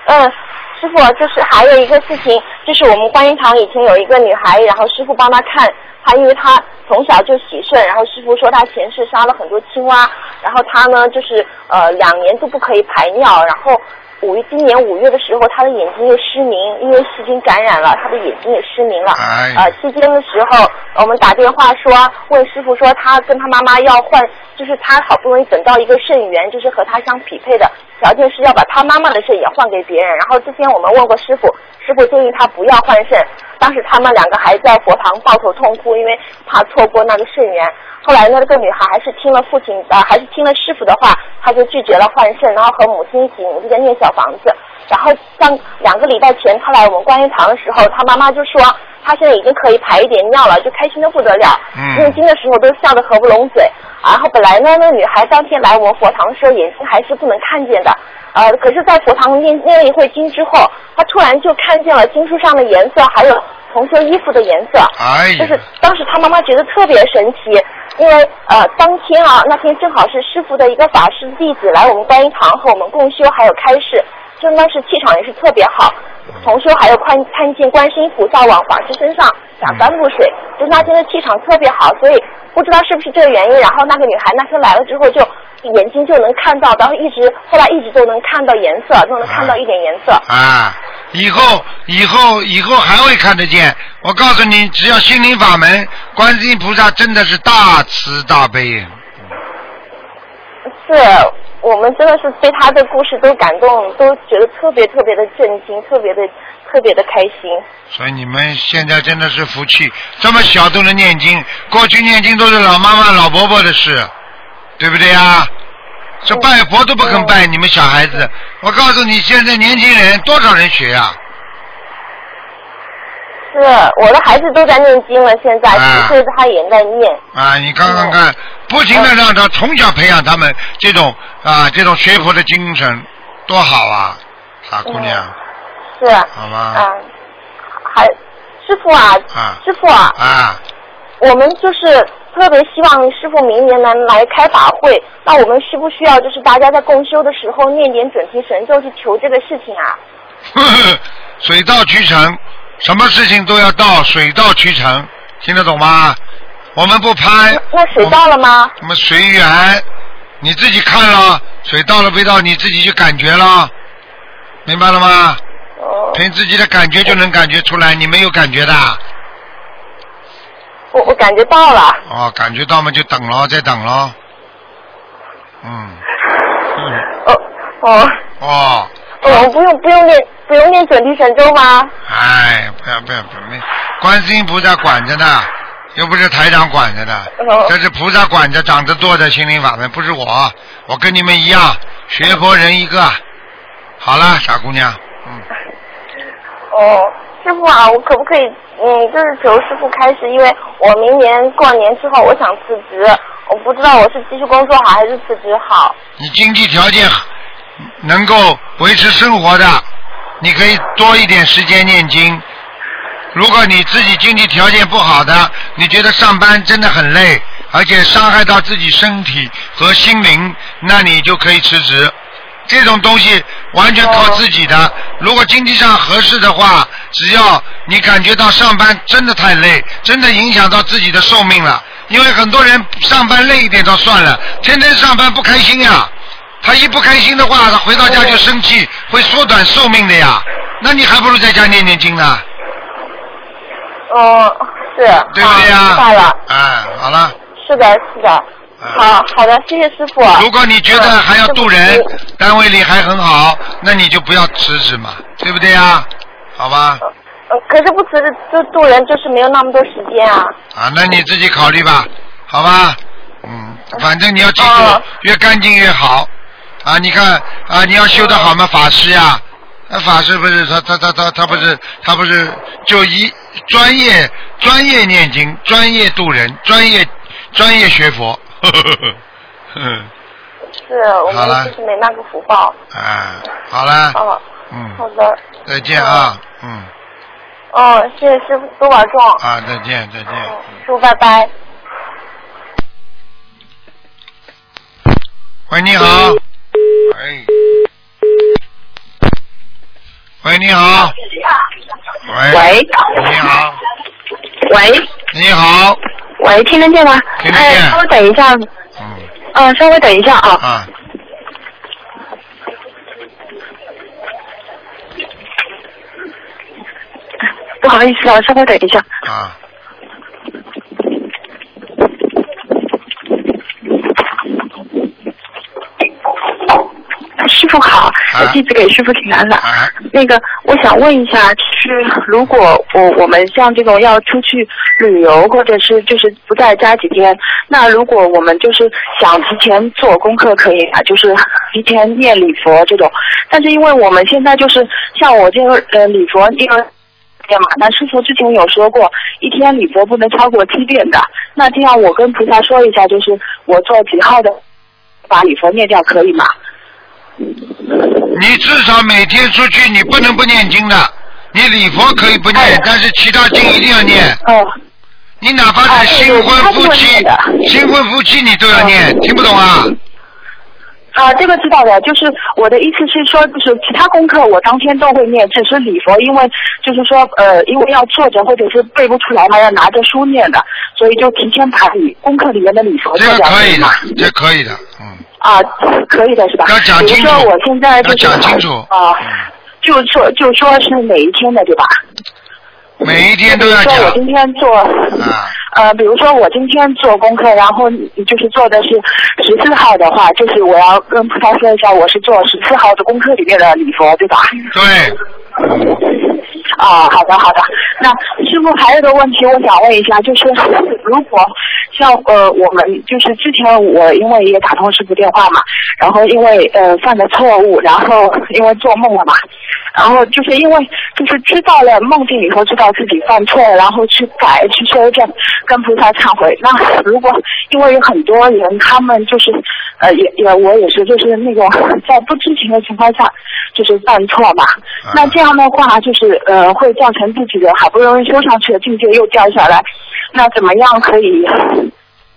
嗯，师傅，就是还有一个事情，就是我们观音堂以前有一个女孩，然后师傅帮她看，她因为她从小就喜顺，然后师傅说她前世杀了很多青蛙，然后她呢就是呃两年都不可以排尿，然后五月今年五月的时候，他的眼睛又失明，因为细菌感染了，他的眼睛也失明了。哎呃，期间的时候，我们打电话说问师傅说，他跟他妈妈要换，就是他好不容易等到一个肾源，就是和他相匹配的条件是要把他妈妈的肾也换给别人。然后之前我们问过师傅，师傅建议他不要换肾，当时他们两个还在佛堂抱头痛哭，因为怕错过那个肾源。后来呢，这个女孩还是听了父亲呃，还是听了师傅的话，她就拒绝了换肾，然后和母亲一起努力在念小房子。然后上两个礼拜前，她来我们观音堂的时候，她妈妈就说她现在已经可以排一点尿了，就开心的不得了。嗯念经的时候都笑得合不拢嘴。然后本来呢，那个女孩当天来我们佛堂的时候，眼睛还是不能看见的。呃，可是，在佛堂念念了一会经之后，她突然就看见了经书上的颜色，还有同修衣服的颜色。哎呀就是当时他妈妈觉得特别神奇，因为呃当天啊那天正好是师傅的一个法师弟子来我们观音堂和我们共修，还有开示，真的是气场也是特别好。同修还有看看见观世音菩萨往法师身上洒三步水，就那天的气场特别好，所以不知道是不是这个原因，然后那个女孩那天来了之后就眼睛就能看到，然后一直后来一直都能看到颜色，都能看到一点颜色。啊，以后以后以后还会看得见。我告诉你，只要心灵法门，观世音菩萨真的是大慈大悲。是我们真的是被他的故事都感动，都觉得特别特别的震惊，特别的特别的开心。所以你们现在真的是福气，这么小都能念经。过去念经都是老妈妈、老伯伯的事，对不对呀？这拜佛都不肯拜，你们小孩子，我告诉你，现在年轻人多少人学呀、是我的孩子都在念经了，现在啊十岁他也在念。啊，你看看看，不停的让他从小培养他们这种啊这种学佛的精神，多好啊，傻姑娘，是。好吗？啊，还师傅啊，啊师傅啊，啊，我们就是特别希望师傅明年能来开法会，那我们需不需要就是大家在共修的时候念点准提神咒去求这个事情啊？呵 呵水到渠成，什么事情都要到水到渠成，听得懂吗？我们不拍，那水到了吗？我们随缘，你自己看了，水到了没到，你自己就感觉了，明白了吗？哦，凭自己的感觉就能感觉出来，你没有感觉的。我我感觉到了。哦，感觉到嘛就等咯，再等咯。嗯。嗯。哦哦，哦。我们不用不用念不用念准提神咒吗？哎，不要不要不要，没观世音菩萨管着呢，又不是台长管着的，哦这是菩萨管着长着做的心灵法门，不是我，我跟你们一样，学佛人一个。好了，傻姑娘，嗯，哦，师傅啊，我可不可以嗯，就是求师傅开始，因为我明年过年之后我想辞职，我不知道我是继续工作好还是辞职好。你经济条件能够维持生活的，你可以多一点时间念经。如果你自己经济条件不好的，你觉得上班真的很累，而且伤害到自己身体和心灵，那你就可以辞职。这种东西完全靠自己的。如果经济上合适的话，只要你感觉到上班真的太累，真的影响到自己的寿命了。因为很多人上班累一点倒算了，天天上班不开心呀。他一不开心的话，他回到家就生气，会缩短寿命的呀。那你还不如在家念念经呢，哦，是。对不对呀？好明白了。哎，好了。是的，是的。好好的，谢谢师傅。如果你觉得还要渡人单位里还很好，那你就不要辞职嘛，对不对呀？好吧，呃，可是不辞职就渡人，就是没有那么多时间啊。啊，那你自己考虑吧，好吧？嗯，反正你要记住哦，越干净越好。啊，你看啊，你要修得好嘛，法师呀，那法师不是他他他他他不是他不是就一专业专业念经，专业渡人，专业专业学佛，是我好了们就是没那个福报。啊，好了，哦，嗯，好的。再见啊，嗯，哦，谢谢师傅，多保重。啊，再见，再见。师傅，拜拜。喂，你好。喂。喂，你好。喂。喂。你好。喂。你好。喂，听得见吗？听得见哎，稍微等一下。嗯。嗯、稍微等一下啊。啊。不好意思啊，稍微等一下。啊。师傅好，啊弟子给师傅请安了。那个，我想问一下，就是如果我我们像这种要出去旅游，或者是就是不在家几天，那如果我们就是想提前做功课，可以吗？就是提前念礼佛这种。但是因为我们现在就是像我这个呃礼佛因为。对嘛？那师傅之前有说过，一天礼佛不能超过七遍的。那这样我跟菩萨说一下，就是我做几号的，把礼佛念掉，可以吗？你至少每天出去，你不能不念经的。你礼佛可以不念，但是其他经一定要念。哦。你哪怕是新婚夫妻，新婚夫妻你都要念，听不懂啊？啊，这个知道的，就是我的意思是说，就是其他功课我当天都会念，只是礼佛，因为就是说，呃，因为要坐着或者是背不出来嘛，要拿着书念的，所以就提前把礼功课里面的礼佛这个做掉。可以的，这可以的，嗯。啊，可以的是吧？要讲清楚比如说我现在就是要讲清楚嗯啊，就说就说是哪一天的对吧？每一天都要比如说我。今天做，啊，呃，比如说我今天做功课，然后就是做的是十四号的话，就是我要跟菩萨说一下，我是做十四号的功课里面的礼佛，对吧？对。啊，好的好的。那师傅还有个问题，我想问一下，就是如果像呃我们就是之前我因为也打通师傅电话嘛，然后因为呃犯了错误，然后因为做梦了嘛，然后就是因为就是知道了梦境以后知道自己犯错了，然后去改去修正，跟菩萨忏悔。那如果因为有很多人他们就是呃也也我也是就是那种 在不知情的情况下就是犯错嘛，那这样的话就是呃会造成自己的好不容易修上去的境界又掉下来，那怎么样可以？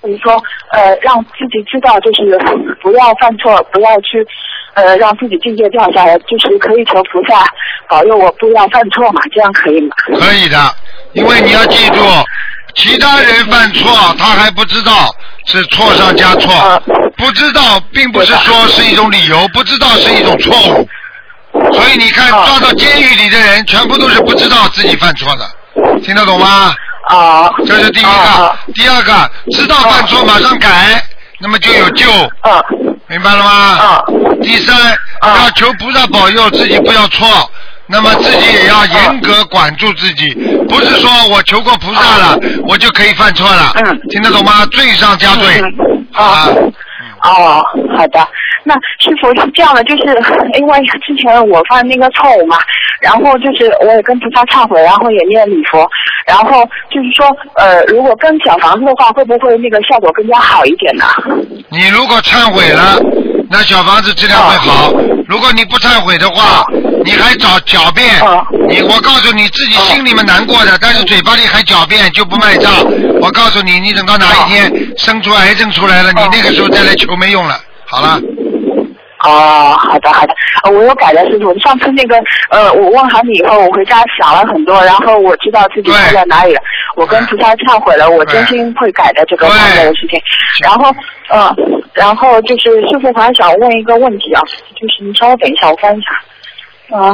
怎么说？呃，让自己知道，就是不要犯错，不要去，呃，让自己境界掉下来，就是可以求菩萨保佑我不要犯错嘛，这样可以吗？可以的，因为你要记住，其他人犯错，他还不知道是错上加错，不知道并不是说是一种理由，不知道是一种错误。所以你看，抓到监狱里的人，全部都是不知道自己犯错的，听得懂吗？啊，这是第一个。第二个，知道犯错马上改，那么就有救。啊，明白了吗？啊。第三，要求菩萨保佑自己不要错，那么自己也要严格管住自己，不是说我求过菩萨了，我就可以犯错了。嗯。听得懂吗？罪上加罪。啊。哦，好的。那师傅是这样的，就是因为之前我犯那个错误嘛，然后就是我也跟菩萨忏悔，然后也念礼佛，然后就是说，呃，如果跟小房子的话，会不会那个效果更加好一点呢？你如果忏悔了，那小房子质量会好；如果你不忏悔的话，你还找狡辩，你我告诉你自己心里面难过的，但是嘴巴里还狡辩就不卖账。我告诉你，你等到哪一天生出癌症出来了，你那个时候再来求没用了。好了。哦，好的好的，呃我有改的师傅。上次那个呃，我问好你以后，我回家想了很多，然后我知道自己错在哪里了，我跟菩萨忏悔了，我真心会改的这个方面的事情。然后呃，然后就是师傅还想问一个问题啊，就是你稍微等一下，我翻一下。啊、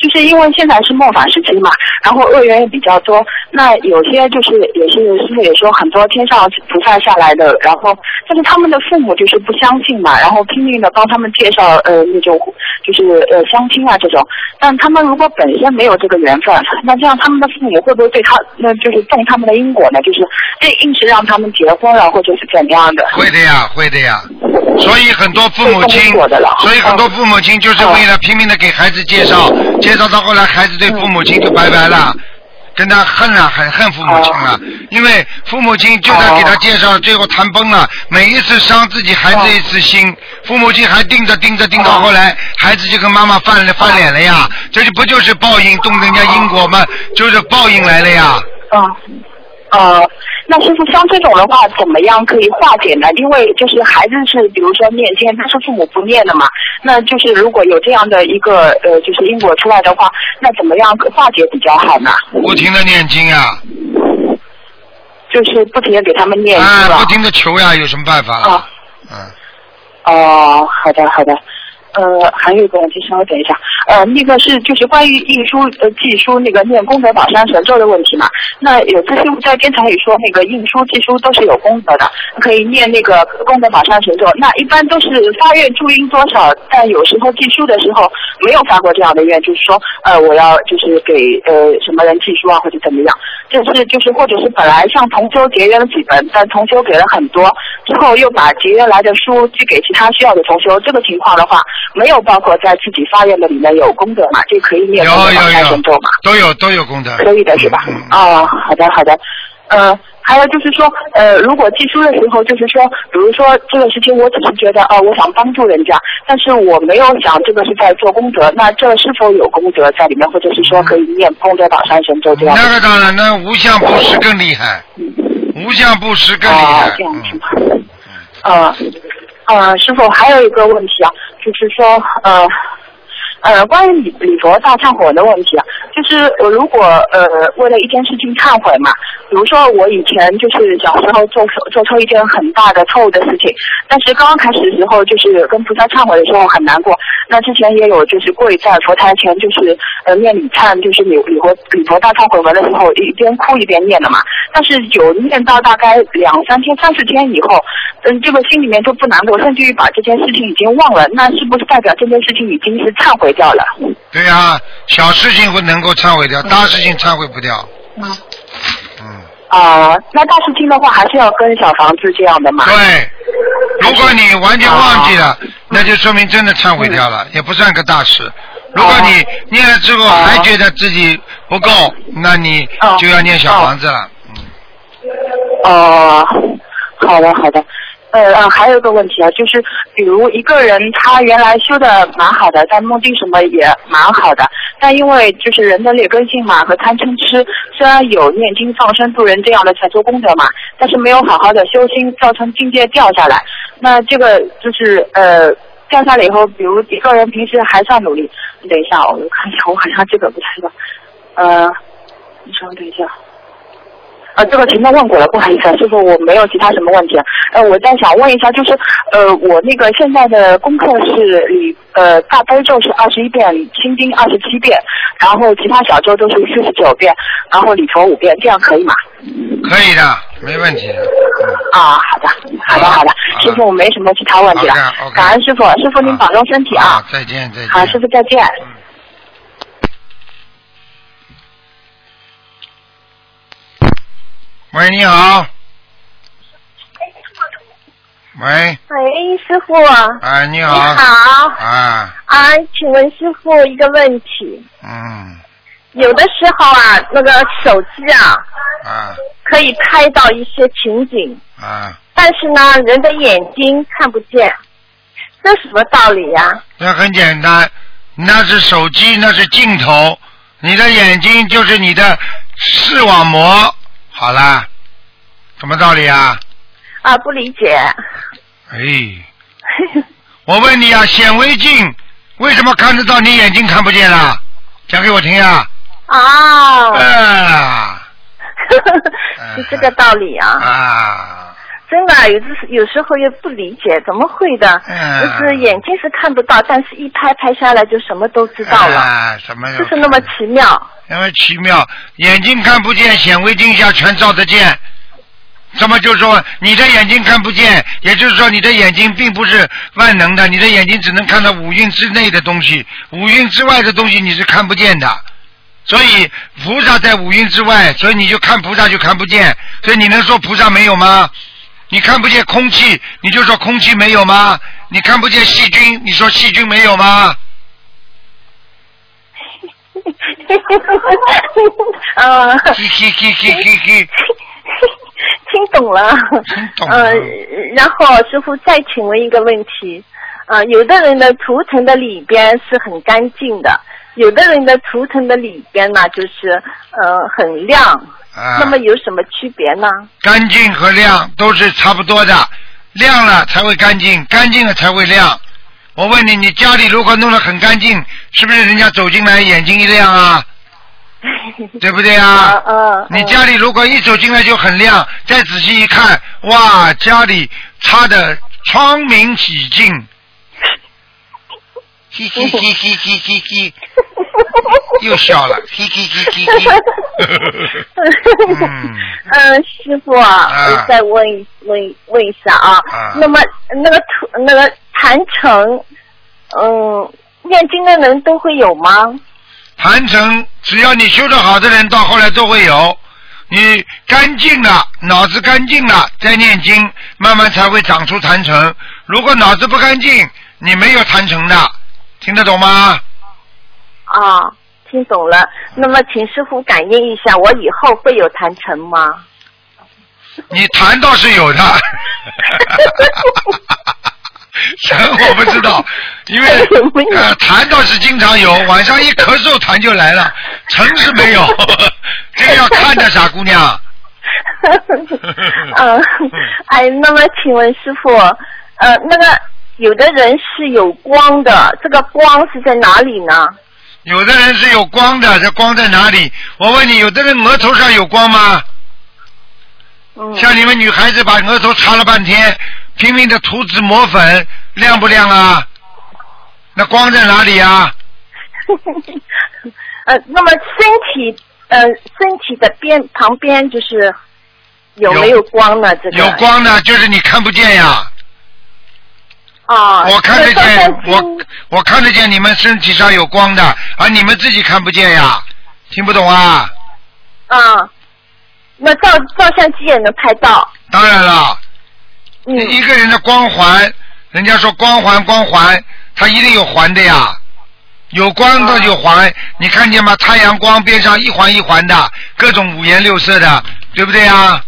就是因为现在是末法时期嘛，然后恶缘也比较多，那有些就是也是师傅也说很多天上菩萨下来的，然后但是他们的父母就是不相信嘛，然后拼命的帮他们介绍呃那种就是呃相亲啊这种，但他们如果本身没有这个缘分，那这样他们的父母会不会对他那就是动他们的因果呢？就是这硬是让他们结婚了，或者是怎样的？会的呀，会的呀。所以很多父母亲，所以很多父母亲就是为了拼命的给孩子介绍，介绍到后来孩子对父母亲就拜拜了。跟他恨啊，很恨父母亲啊，因为父母亲就在给他介绍，最后谈崩了，每一次伤自己孩子一次心，父母亲还盯着盯着盯到后来，孩子就跟妈妈翻了翻脸了呀，这就不就是报应，动人家因果吗？就是报应来了呀。啊。呃，那师傅像这种的话，怎么样可以化解呢？因为就是孩子是比如说念经，但是父母不念的嘛，那就是如果有这样的一个呃，就是因果出来的话，那怎么样化解比较好呢？不停的念经啊。就是不停的给他们念啊，不停的求呀，有什么办法了？啊嗯。哦，好的好的。呃，还有一个问题，稍微等一下。呃，那个是就是关于印书呃寄书那个念功德宝山神咒的问题嘛。那有次师傅在电台里说，那个印书寄书都是有功德的，可以念那个功德宝山神咒。那一般都是发愿注音多少，但有时候寄书的时候没有发过这样的愿，就是说呃我要就是给呃什么人寄书啊或者怎么样。就是就是或者是本来向同修节约了几本，但同修给了很多，之后又把节约来的书寄给其他需要的同修，这个情况的话，没有包括在自己发愿的里面有功德嘛？这可以念功德宝山神咒嘛？都有都有功德。可以的是吧？啊、好的好的，呃，还有就是说，呃，如果寄书的时候，就是说，比如说这个事情，我只是觉得，哦、我想帮助人家，但是我没有想这个是在做功德，那这是否有功德在里面，或者是说可以念功德宝山神咒这样？那个当然，那无相布施更厉害，无相布施更厉害。啊，这样是吗？呃呃，师傅还有一个问题啊，就是说呃。呃，关于礼礼佛大忏悔的问题啊，就是我如果呃为了一件事情忏悔嘛，比如说我以前就是小时候做错做错一件很大的错误的事情，但是刚刚开始的时候就是跟菩萨忏悔的时候很难过，那之前也有就是跪在佛台前就是呃念礼忏，就是礼礼佛礼佛大忏悔文的时候一边哭一边念的嘛，但是有念到大概两三天三四天以后，嗯这个心里面就不难过，甚至于把这件事情已经忘了，那是不是代表这件事情已经是忏悔掉了？对呀、小事情会能够忏悔掉，大事情忏悔不掉。嗯啊、那大事情的话还是要跟小房子这样的嘛？对，如果你完全忘记啊了，那就说明真的忏悔掉了，也不算个大事。如果啊你念了之后还觉得自己不够，那你就要念小房子了。哦，好的好的。呃呃，还有一个问题啊，就是比如一个人他原来修的蛮好的，但梦境什么也蛮好的，但因为就是人的劣根性嘛和贪嗔痴，虽然有念经放生度人这样的才做功德嘛，但是没有好好的修心，造成境界掉下来。那这个就是呃掉下来以后，比如一个人平时还算努力，你等一下，我看一下，我好像这个不太知道，呃，你稍等一下。呃，这个前面问过了，不好意思，啊，师傅，我没有其他什么问题。呃，我再想问一下，就是呃，我那个现在的功课是礼呃大悲咒是二十一遍，心经二十七遍，然后其他小咒都是四十九遍，然后礼佛五遍，这样可以吗？可以的，没问题的。啊，好的，好的，好的，师傅，我没什么其他问题了感恩师傅，师傅您保重身体啊好，，再见，再见。好，师傅再见。喂，你好。喂，喂，师傅。哎，你好。你好。啊，啊，请问师傅一个问题，嗯，有的时候啊，那个手机啊，啊可以拍到一些情景，啊，但是呢，人的眼睛看不见，这什么道理呀、那很简单，那是手机，那是镜头，你的眼睛就是你的视网膜。好啦，什么道理啊？啊？不理解。哎，我问你啊，显微镜为什么看得到你眼睛看不见啦？讲给我听啊！啊，啊 是这个道理啊。啊，真的，有时有时候也不理解，怎么会的？嗯就是眼睛是看不到，但是一拍拍下来就什么都知道了，啊，什么？就是那么奇妙。因为奇妙，眼睛看不见，显微镜下全照得见。那么就说，你的眼睛看不见，也就是说，你的眼睛并不是万能的，你的眼睛只能看到五蕴之内的东西，五蕴之外的东西你是看不见的。所以菩萨在五蕴之外，所以你就看菩萨就看不见，所以你能说菩萨没有吗？你看不见空气，你就说空气没有吗？你看不见细菌，你说细菌没有吗？听懂了。听懂呃，然后师傅再请问一个问题，啊、有的人的图腾的里边是很干净的，有的人的图腾的里边呢就是呃很亮，啊那么有什么区别呢？干净和亮都是差不多的，亮了才会干净，干净了才会亮。我问你，你家里如果弄得很干净，是不是人家走进来眼睛一亮啊？对不对啊？嗯你家里如果一走进来就很亮，再仔细一看，哇，家里擦的窗明几净，嘻嘻嘻嘻嘻嘻嘻，又笑了，嘻嘻嘻嘻嘻。嗯，嗯，师傅啊，再问一问问一下啊，啊那么那个图那个坛城，嗯，念经的人都会有吗？坛城，只要你修得好的人，到后来都会有。你干净了，脑子干净了，再念经，慢慢才会长出坛城。如果脑子不干净，你没有坛城的，听得懂吗？啊，听懂了。那么请师傅感应一下，我以后会有谈成吗？你痰倒是有的，神我不知道，因为 呃痰倒是经常有，晚上一咳嗽痰就来了，成是没有，这个要看的傻姑娘。嗯，哎，那么请问师傅，呃，那个有的人是有光的，这个光是在哪里呢？有的人是有光的，这光在哪里？我问你，有的人额头上有光吗？嗯。像你们女孩子把额头擦了半天，拼命的涂脂抹粉，亮不亮啊？那光在哪里啊？呃，那么身体呃身体的边旁边就是有没有光呢？这个有光呢，就是你看不见呀。啊，我看得见，我我看得见你们身体上有光的，而你们自己看不见呀，听不懂啊？啊，那照照相机也能拍到。当然了，嗯一个人的光环，人家说光环光环，它一定有环的呀，有光的有环，你看见吗？太阳光边上一环一环的，各种五颜六色的，对不对啊？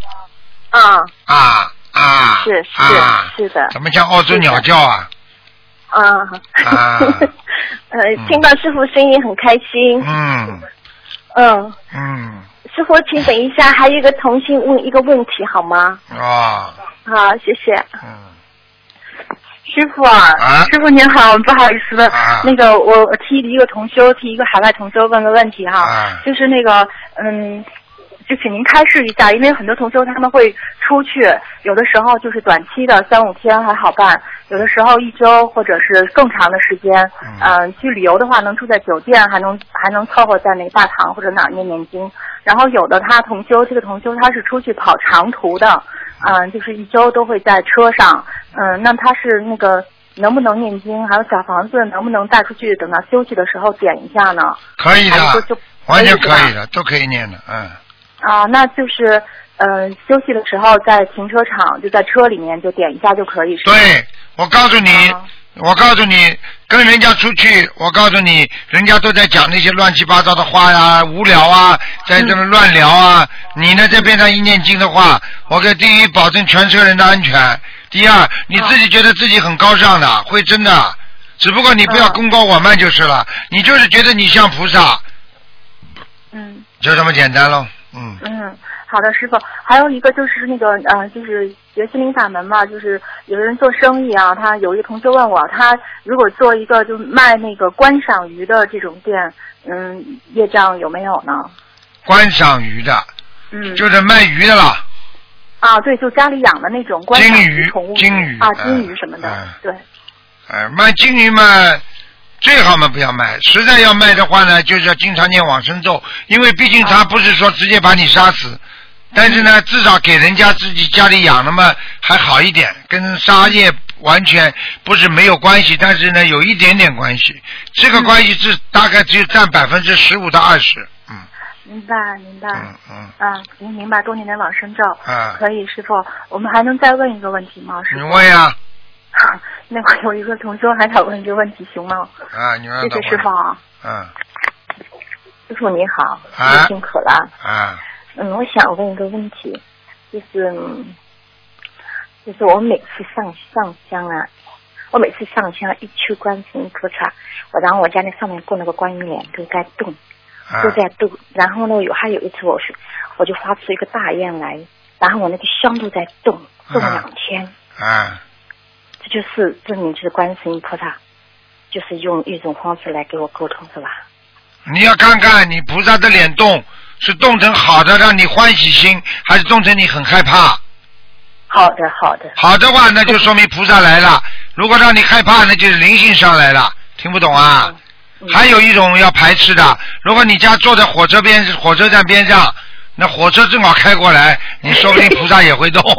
啊，啊啊！是是、啊是的。怎么像澳洲鸟叫啊？啊。啊 呃，听到师傅声音很开心。嗯嗯，嗯师傅，请等一下，还有一个同性问一个问题好吗？啊好，谢谢。嗯师傅啊，啊师傅您好，不好意思，啊那个我我替一个同修，替一个海外同修问个问题哈，啊就是那个嗯，就请您开示一下，因为很多同修他们会出去，有的时候就是短期的三五天还好办，有的时候一周或者是更长的时间，嗯、去旅游的话能住在酒店，还能还能凑合在那个大堂或者哪儿念念经，然后有的他同修这个同修他是出去跑长途的，嗯、就是一周都会在车上，嗯、那他是那个能不能念经，还有小房子能不能带出去，等到休息的时候点一下呢？可以的就，完全可以的，都可以念的，嗯。啊，那就是呃休息的时候在停车场就在车里面就点一下就可以？对，我告诉你，我告诉你，跟人家出去，我告诉你，人家都在讲那些乱七八糟的话呀，无聊啊，在这么乱聊啊。你呢，在边上一念经的话，我给第一保证全车人的安全，第二你自己觉得自己很高尚的，会真的。只不过你不要功高我慢就是了，你就是觉得你像菩萨，嗯就这么简单喽。嗯，嗯，好的，师傅。还有一个就是那个呃，就是学心灵法门嘛，就是有的人做生意啊，他有一个同学问我，他如果做一个就卖那个观赏鱼的这种店，嗯，业障有没有呢？观赏鱼的，嗯，就是卖鱼的啦。啊，对，就家里养的那种观赏金鱼宠物金鱼啊，嗯金鱼什么的，嗯对。哎，卖金鱼嘛，最好嘛不要卖。实在要卖的话呢，就是要经常念往生咒，因为毕竟他不是说直接把你杀死，但是呢，至少给人家自己家里养的嘛还好一点，跟杀业完全不是没有关系，但是呢有一点点关系。这个关系是大概只有占百分之十五到二十。明白，明白。嗯嗯啊，您明白多年的往生咒。啊可以，师傅，我们还能再问一个问题吗？师傅。你问呀，那会有一个同修还想问一个问题，行吗？啊，你让谢谢师傅啊。嗯，师傅你好，啊辛苦了。啊，嗯，我想问一个问题，就是嗯就是我每次上上香啊，我每次上香一去观世音菩萨，我然后我家那上面供那个观音莲都在动，啊都在动。然后呢，有还有一次我是我就发出一个大愿来，然后我那个香都在动，动两天。啊，这就是证明就是观世音菩萨，就是用一种方式来给我沟通，是吧？你要看看你菩萨的脸动，是动成好的让你欢喜心，还是动成你很害怕？好的，好的。好的话，那就说明菩萨来了；如果让你害怕，那就是灵性上来了。听不懂啊？嗯还有一种要排斥的，如果你家坐在火车边、火车站边上，那火车正好开过来，你说不定菩萨也会动。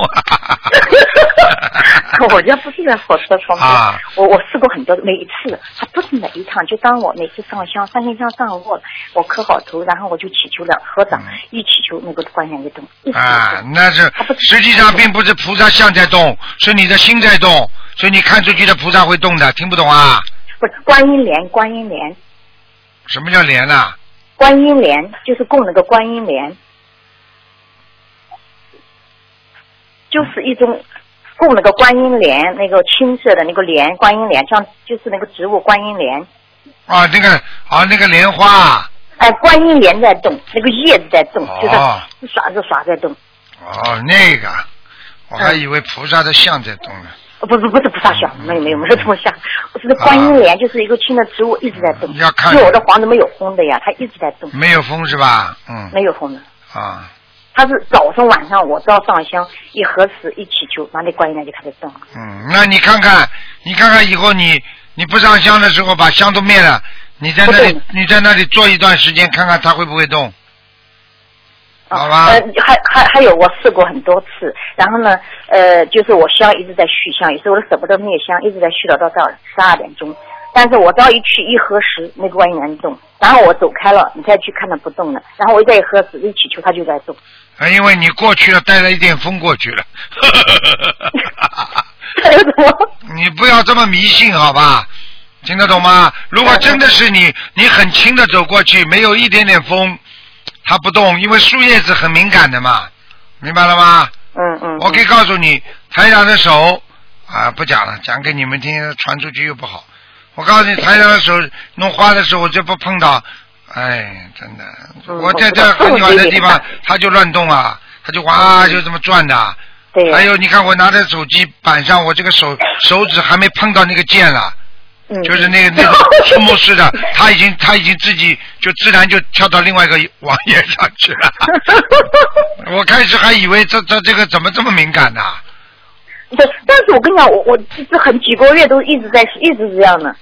我家不是在火车旁边，啊我我试过很多，每一次，它不是每一趟，就当我每次上香，三根香上过了，我磕好头，然后我就祈求两合掌，一祈求那个观音就动，啊，那是实际上并不是菩萨像在动，是你的心在动，所以你看出去的菩萨会动的，听不懂啊？不是观音莲，观音莲，什么叫莲啊？观音莲就是供那个观音莲，就是一种供那个观音莲，那个青色的那个莲，观音莲，像就是那个植物观音莲，啊，那个啊，那个莲花。哎，观音莲在动，那个叶子在动，就是哦耍着耍在动。哦，那个，我还以为菩萨的像在动呢。哦不不不是菩萨像，没有没有没有这么像，我是观音莲，就是一个青的植物一直在动。要看因为我的房子没有风的呀，它一直在动，没有风是吧？嗯。没有风的。啊，它是早上晚上我只要上香一合十一祈求，那那观音呢就开始动了。嗯，那你看看，你看看以后你你不上香的时候把香都灭了，你在那里你在那里坐一段时间，看看它会不会动。好吧。呃，还还还有，我试过很多次，然后呢，呃，就是我香一直在续香，有时候我都舍不得灭香，一直在续到到到十二点钟。但是我只要一去一合十，那个观音莲动，然后我走开了，你再去看它不动了，然后我再一合十，一祈求它就在动。啊，因为你过去了，带了一点风过去了。你不要这么迷信，好吧？听得懂吗？如果真的是你，你很轻的走过去，没有一点点风，它不动，因为树叶子很敏感的嘛，明白了吗？嗯嗯。我可以告诉你，台长的手啊，不讲了，讲给你们听，传出去又不好。我告诉你，台长的手弄花的时候，我就不碰到，哎，真的，嗯我在这很远的地方，它就乱动啊，它就哇就这么转的。对。还有，你看我拿着手机板上，我这个手 手指还没碰到那个键了。嗯。就是那个那个 触摸式的，他已经他已经自己就自然就跳到另外一个网页上去了。我开始还以为这这这个怎么这么敏感呢、对，但是我跟你讲，我我这这很几个月都一直在一直这样的。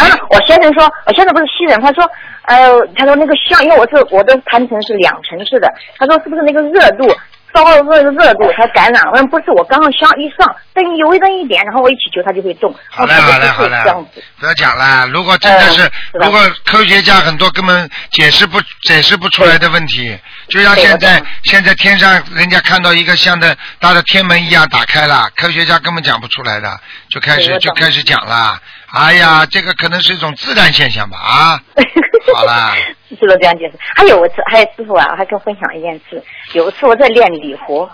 然后我先生说，我先生不是西人，他说，呃，他说那个香，因为我是我的盘层是两层式的，他说是不是那个热度烧热热热度才感染？我说不是，我刚刚香一上，灯油一灯一点，然后我一起求它就会动。好嘞，好嘞，好嘞这样子，不要讲了。如果真的是，嗯如果科学家很多根本解释不解释不出来的问题，就像现在现在天上人家看到一个像的大的天门一样打开了，科学家根本讲不出来的，就开始就开始讲了。哎呀，这个可能是一种自然现象吧啊。好啦，是不是这样解释？还有一次，还有师傅啊，我还跟我分享一件事。有一次我在练礼佛，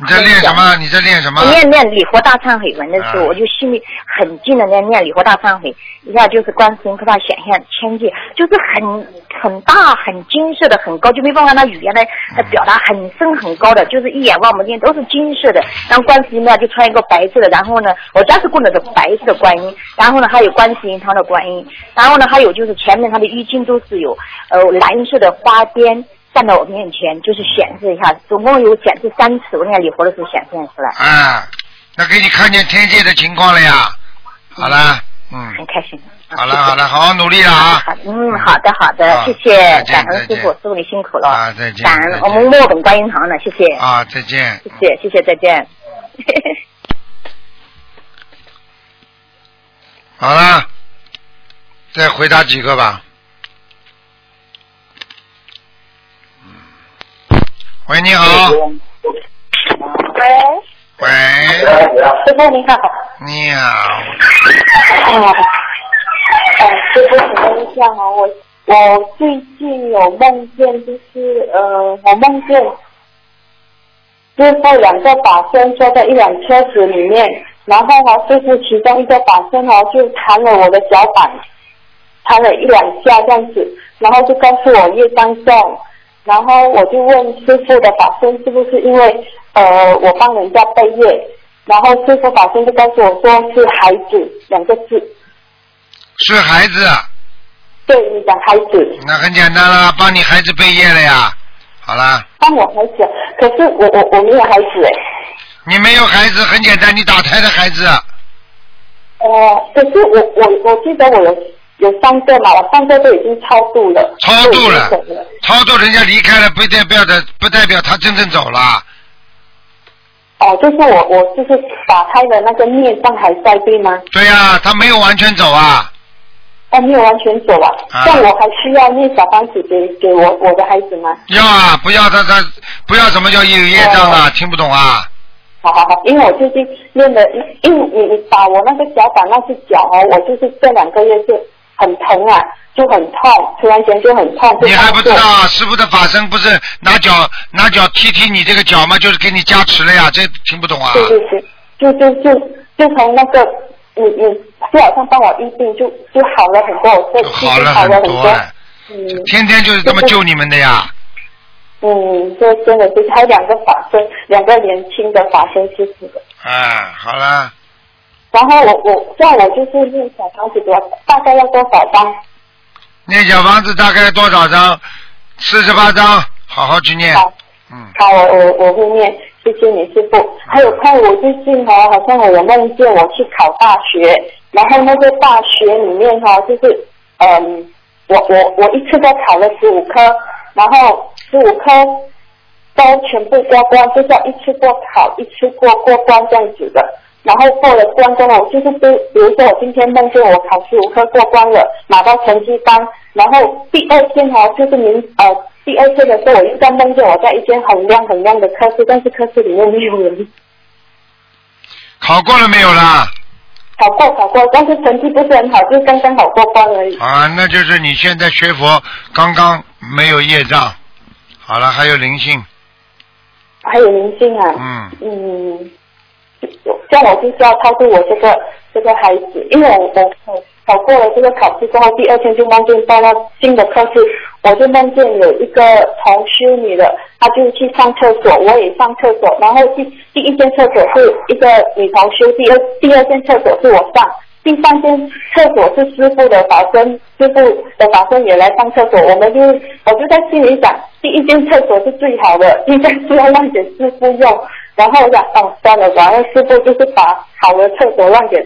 你在练什么？你在练什么？念念礼佛大忏悔文的时候，啊我就心里很近的在念礼佛大忏悔，一下就是观世音菩萨显现千界，就是很很大、很金色的、很高，就没办法拿语言来来表达，很深很高的，就是一眼望不见，都是金色的。然后观世音呢就穿一个白色的，然后呢，我家是供的是白色的观音，然后呢还有观世音堂的观音，然后呢还有就是前面它的衣襟都是有呃蓝色的花边。站到我面前，就是显示一下，总共有显示三次。我念礼佛的时候显现出来。啊，那给你看见天界的情况了呀。好了，嗯。很开心。好了好了，好好努力了啊！好，嗯，好的好的，谢谢感恩师傅，师傅你辛苦了。啊，再见。感恩我们墨本观音堂的，谢谢。啊，再见。谢谢谢谢，再见。好了，再回答几个吧。喂，你好。喂，喂，师傅你好。你好。哎呀，哎，师傅请问一下哈，我我最近有梦见，就是呃，我梦见师傅两个法身坐在一辆车子里面，然后呢，就是其中一个法身哈、就弹了我的脚板，弹了一两下这样子，然后就告诉我业障重，然后我就问师傅的法身是不是因为呃我帮人家背业，然后师傅法身就告诉我说是孩子两个字，是孩子，对你讲孩子。那很简单啦，帮你孩子背业了呀。好啦，帮我孩子，可是我我我没有孩子哎。你没有孩子，很简单，你打胎的孩子，哦，可是我我我记得我有有三个嘛，我三个都已经超度了。超度了。超度人家离开了，不代表的，不代表他真正走了。哦，就是我我就是打开的那个孽障还在对吗？对呀、他没有完全走啊。哦，没有完全走啊。啊那我还需要念小房子给给我我的孩子吗？要啊，不要他他不要什么叫有业障啊？听不懂啊？好好好，因为我最近练的，因为你你打我那个脚板那只脚哦，我就是这两个月是很疼啊，就很痛，突然间就很痛。你还不知道啊？师傅的法身不是拿脚拿脚踢踢你这个脚吗？就是给你加持了呀，这听不懂啊？对对对，就就就就从那个你你就好像帮我医病，就就好了很多，我这好了好了很多。嗯天天就是这么救你们的呀。嗯，这真的是还有两个法身，两个年轻的法身师傅的。哎，好了，然后我我叫我就是念小房子多，大概要多少张？念小房子大概多少张？四十八张，好好去念。嗯好，我我我会念，谢谢你师傅。还有看我最近哈、好像我梦见我去考大学，然后那个大学里面哈、就是嗯，我我我一次都考了十五科，然后十五科都全部过关，就是要一次过考，一次过过关这样子的。然后过了关之后，就是比比如说我今天梦见我考试五科过关了，拿到成绩单，然后第二天哈、就是明呃第二天的时候，我又在梦见我在一间很亮很亮的科室，但是科室里面没有人。考过了没有啦？考过考过，但是成绩不是很好，就刚刚好过关而已。啊，那就是你现在学佛刚刚没有业障。好了，还有灵性，还有灵性啊。嗯。嗯，像我就是要超度我这个这个孩子，因为我我考考过了这个考试之后，第二天就梦见到了新的科室，我就梦见有一个同修女的，她就去上厕所，我也上厕所，然后第第一间厕所是一个女同修，第二第二间厕所是我上。第三间厕所是师傅的法身，师傅的法身也来上厕所，我们就我就在心里想，第一间厕所是最好的，应该是要让给师傅用。然后我想，哦，算了然后师傅就是把好的厕所让给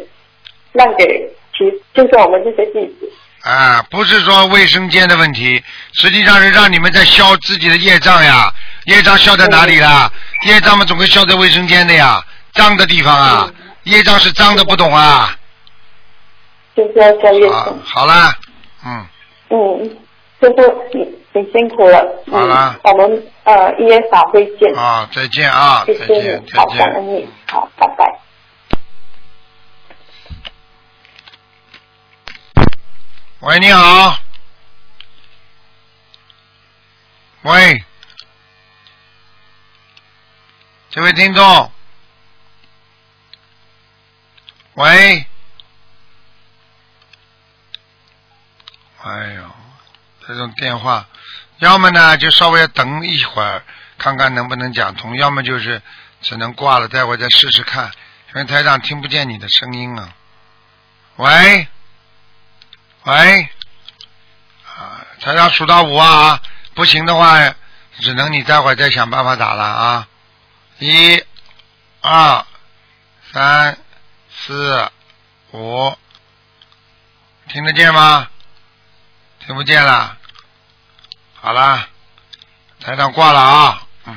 让给其就是我们这些弟子。啊，不是说卫生间的问题，实际上是让你们在消自己的业障呀。业障消在哪里啦？业障嘛，总会消在卫生间的呀，脏的地方啊。业障是脏的，不懂啊。就是要消业啊障。，好啦，嗯，嗯，师傅你你辛苦了。嗯、好了我们呃一月法会见。啊，再见啊，谢谢再见你，，好，感再见。恩你，好，拜拜。喂，你好。喂，这位听众。喂。哎呦，这种电话，要么呢就稍微等一会儿，看看能不能讲通；要么就是只能挂了，待会儿再试试看，因为台长听不见你的声音啊。喂，喂，啊，台长数到五啊，不行的话，只能你待会儿再想办法打了啊。一、二、三、四、五，听得见吗？听不见了。好啦，台长挂了啊。嗯，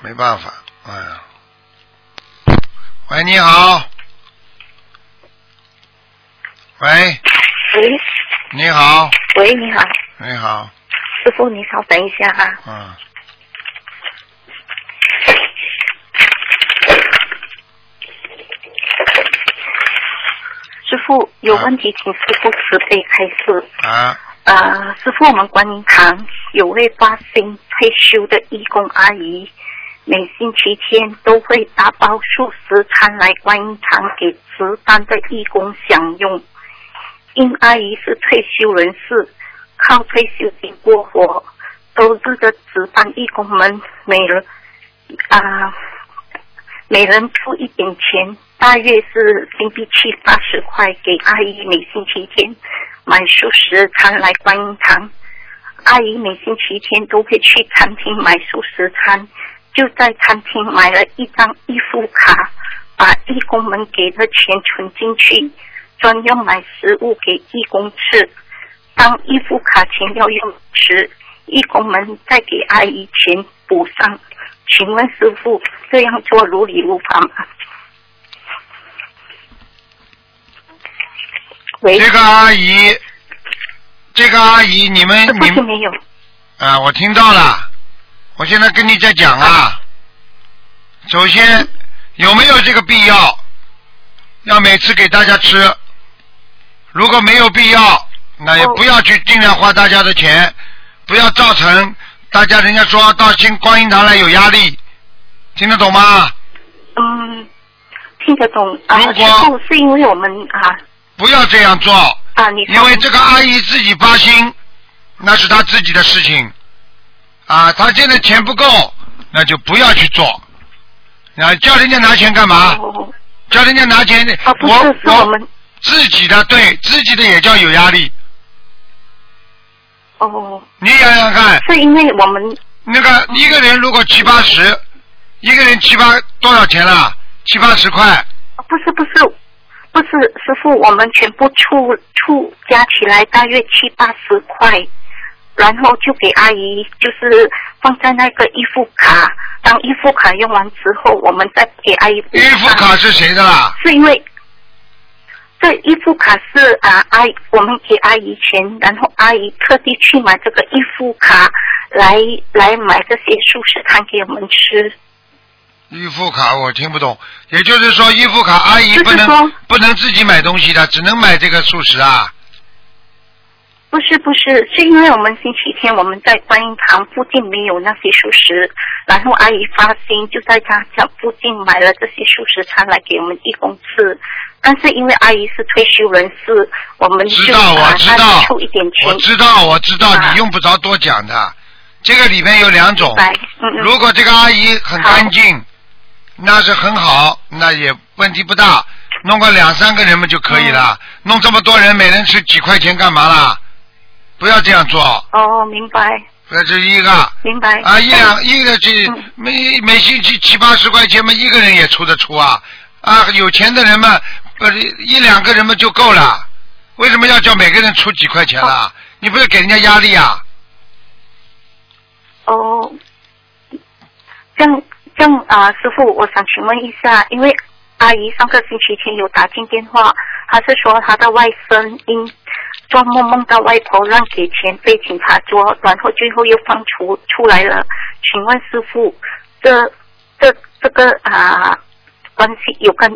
没办法，哎呀。喂，你好。喂，喂你好，喂，你好，你好，师傅，你稍等一下啊。嗯，师傅有问题，请师傅慈悲开示。啊，呃，师傅，我们观音堂有位发心退休的义工阿姨，每星期天都会打包素食餐来观音堂给值班的义工享用。因阿姨是退休人士，靠退休金过活，周日的值班义工们每人啊、每人出一点钱，大约是新币七八十块，给阿姨每星期天买素食餐来观音堂。阿姨每星期天都会去餐厅买素食餐，就在餐厅买了一张义付卡，把义工们给的钱存进去，专用买食物给义工吃。当义付卡钱要用时，义工们再给阿姨钱补上。请问师傅，这样做如理如法吗？喂，这个阿姨，这个阿姨，你们你们没有？啊，我听到了，我现在跟你在讲啊。首先，有没有这个必要？要每次给大家吃？如果没有必要，那也不要去尽量花大家的钱，不要造成大家人家说到新观音堂来有压力，听得懂吗？嗯，听得懂啊。如果是因为我们啊不要这样做，啊，你因为这个阿姨自己发心，那是她自己的事情，啊，她现在钱不够，那就不要去做，啊，叫人家拿钱干嘛？叫人家拿钱，我我们自己的对自己的也叫有压力，哦，你想想看，是因为我们那个一个人如果七八十，一个人七八多少钱了？七八十块，不是不是不是师傅，我们全部出出加起来大约七八十块，然后就给阿姨就是放在那个衣服卡，当衣服卡用完之后，我们再给阿姨补衣服卡是谁的啦？是因为这衣服卡是啊阿姨我们给阿姨钱，然后阿姨特地去买这个衣服卡来来买这些素食餐给我们吃。预付卡我听不懂，也就是说预付卡阿姨不能不能自己买东西的，只能买这个素食啊。不是不是，是因为我们星期天我们在观音堂附近没有那些熟食，然后阿姨发心就在她家附近买了这些熟食餐来给我们义工吃。但是因为阿姨是退休人士，我们就知道我知道出一点钱。我知道我知道，啊你用不着多讲的。这个里面有两种嗯，嗯如果这个阿姨很干净，那是很好，那也问题不大。弄个两三个人嘛就可以了，嗯弄这么多人，每人吃几块钱干嘛啦？不要这样做，哦，明白这是一个。明白。啊，一两一个这每每星期七八十块钱嘛，一个人也出得出啊啊！有钱的人嘛，呃，一两个人嘛就够了。为什么要叫每个人出几块钱啦？你不是给人家压力啊？哦，这样这样啊，师傅，我想请问一下，因为阿姨上个星期天有打进电话，她是说她的外甥因做梦梦到外婆让给钱被警察捉，然后最后又放出出来了。请问师傅，这这这个啊关系有跟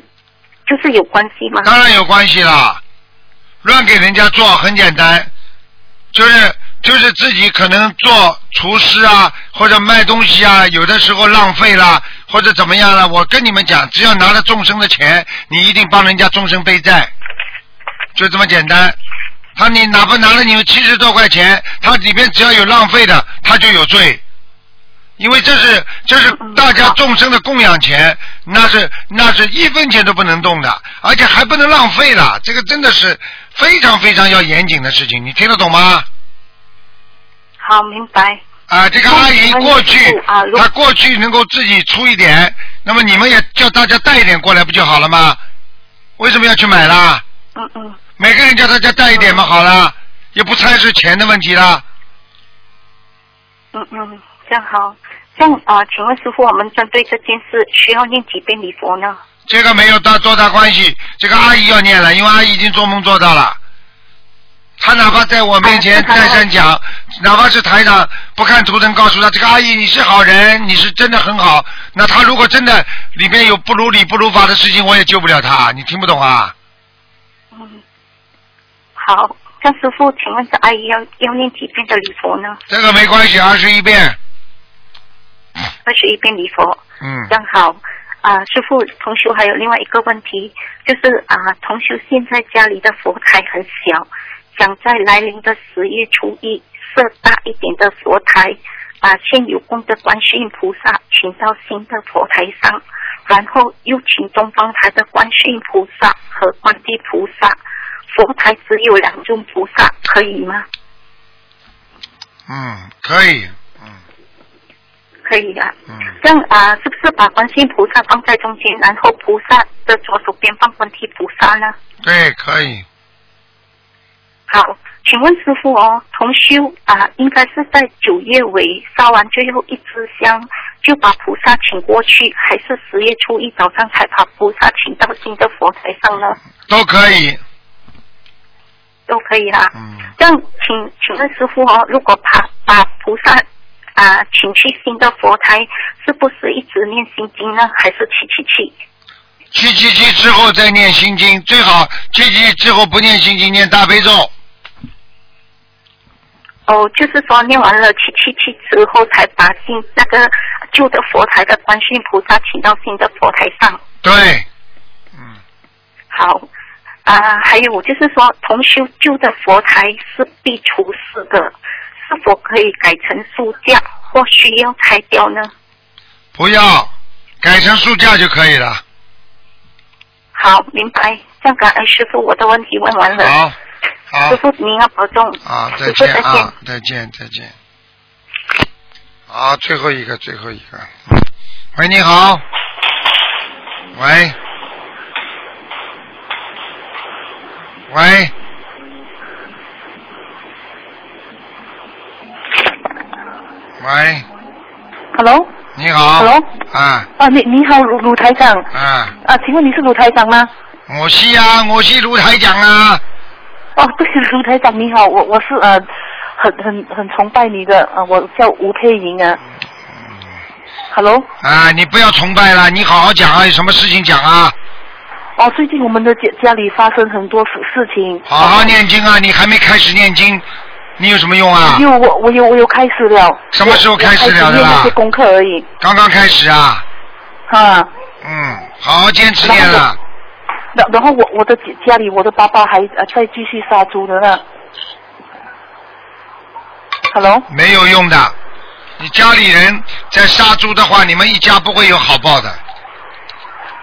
就是有关系吗？当然有关系啦。乱给人家做很简单，就是就是自己可能做厨师啊，或者卖东西啊，有的时候浪费啦，或者怎么样了。我跟你们讲，只要拿了众生的钱，你一定帮人家终身背债，就这么简单。他你哪怕拿了你们七十多块钱，他里边只要有浪费的，他就有罪。因为这是这是大家众生的供养钱，那是那是一分钱都不能动的，而且还不能浪费了。这个真的是非常非常要严谨的事情，你听得懂吗？好，明白。啊，这个阿姨过去啊，她过去能够自己出一点，那么你们也叫大家带一点过来不就好了吗？为什么要去买啦？嗯嗯。每个人叫他家带一点嘛，好了，也不猜是钱的问题啦。嗯嗯，这样好。这样啊、请问师傅，我们针对这件事需要念几遍礼佛呢？这个没有大多大关系，这个阿姨要念了，因为阿姨已经做梦做到了。她哪怕在我面前再三讲，哪怕是台长不看图腾告诉她，这个阿姨你是好人，你是真的很好。那她如果真的里面有不如理不如法的事情，我也救不了她。你听不懂啊？嗯，好，张师傅，请问这阿姨要要念几遍的礼佛呢？这个没关系，二十一遍。二十一遍礼佛。嗯这样好。啊，师傅，同修还有另外一个问题，就是啊，同修现在家里的佛台很小，想在来临的十月初一设大一点的佛台，把现有供的观世音菩萨请到新的佛台上，然后又请东方台的观世音菩萨和观地菩萨，佛台只有两尊菩萨，可以吗？嗯，可以。嗯可以啊。嗯。这样啊，是不是把观世音菩萨放在中间，然后菩萨的左手边放观世菩萨呢？对，可以。好，请问师傅哦，同修啊，应该是在九月尾烧完最后一支香，就把菩萨请过去，还是十月初一早上才把菩萨请到新的佛台上呢？都可以。都可以啦。嗯。这样，请请问师傅哦，如果把把菩萨啊请去新的佛台，是不是一直念心经呢？还是七七七？七七七之后再念心经，最好七七之后不念心经，念大悲咒。哦，就是说念完了七七七之后，才把新那个旧的佛台的观世音菩萨请到新的佛台上。对。嗯好啊，还有就是说，同修旧的佛台是必除世的，是否可以改成书架，或需要拆掉呢？不要，改成书架就可以了。好，明白。这样感恩师傅，我的问题问完了。好，好。师傅您要保重。啊，再。见啊，再见再见。好，最后一个，最后一个。喂，你好。喂。喂。喂，Hello，你好。Hello 啊啊，你你好，卢卢台长啊，啊，请问你是鲁台长吗？我是啊，我是卢台长啊。哦，对，卢台长你好，我我是呃很很很崇拜你的，呃，我叫吴佩莹啊。Hello，啊，你不要崇拜了，你好好讲啊，有什么事情讲啊？哦，最近我们的家家里发生很多事事情。好好念经啊！你还没开始念经，你有什么用啊？有我我有我有开始了。什么时候开始了的啦我开始念那些功课而已。刚刚开始啊。啊。嗯，好好坚持念了。然然后我我的家家里我的爸爸还呃在继续杀猪的呢。Hello。没有用的，你家里人在杀猪的话，你们一家不会有好报的。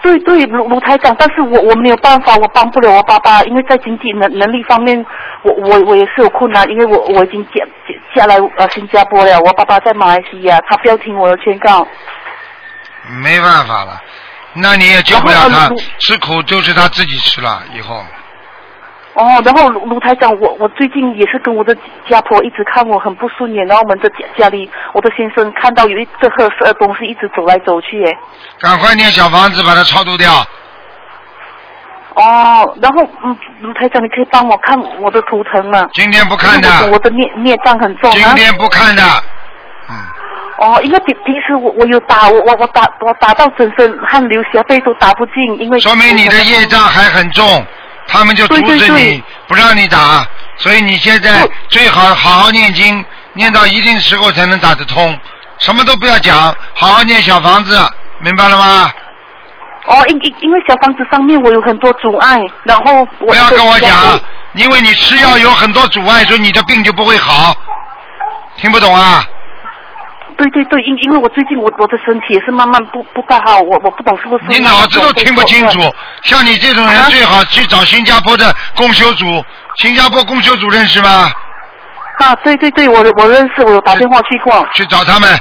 对对，卢卢台长，但是我我没有办法，我帮不了我爸爸，因为在经济能能力方面，我我我也是有困难，因为我我已经嫁嫁嫁来呃新加坡了，我爸爸在马来西亚，他不要听我的劝告。没办法了，那你也救不了他吃苦就是他自己吃了。以后哦，然后卢卢台长，我我最近也是跟我的家婆一直看我很不顺眼，然后我们的家家里，我的先生看到有一这褐色的东西一直走来走去，哎，赶快念小房子把它超度掉。哦，然后嗯，卢台长，你可以帮我看我的图腾吗？今天不看的我我的孽孽障很重啊。今天不看的，嗯哦，因为平平时我我有打我我我打我打到整身汗流浃背都打不进，因为说明你的业障还很重，他们就阻止你不让你打，所以你现在最好好好念经，念到一定时候才能打得通，什么都不要讲，好好念小房子，明白了吗？哦，因因因为小房子上面我有很多阻碍，然后我不要跟我讲，因为你吃药有很多阻碍，所以你的病就不会好。听不懂啊？对对对，因因为我最近我我的身体也是慢慢不不大好，我我不懂是不是你脑子都听不清楚，像你这种人最好去找新加坡的公修组，新加坡公修组认识吗？啊，对对对，我我认识，我有打电话去过。去找他们。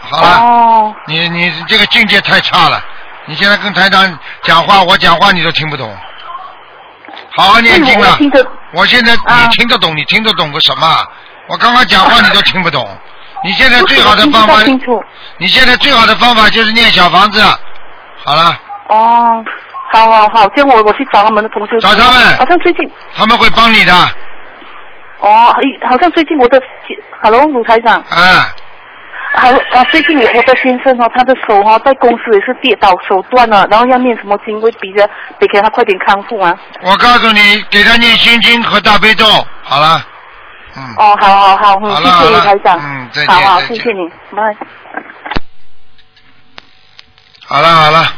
好了，哦，你你这个境界太差了，你现在跟台长讲话，我讲话你都听不懂。好好念经了我现在你听得懂，你听得懂个什么？我刚刚讲话你都听不懂。你现在最好的方法你现在最好的方法就是念小房子。好了，哦，好好好，这样我我去找他们的同学。找他们好像最近他们会帮你的。哦，诶好像最近我的，Hello，鲁台长。啊。好啊，最近我的先生哦，他的手哦，在公司也是跌倒，手断了，然后要念什么经，会逼着得给他快点康复啊。我告诉你，给他念心经和大悲咒，好了。哦，好好好，嗯，谢谢你台长，嗯再见好好，谢谢你，拜。好了好了，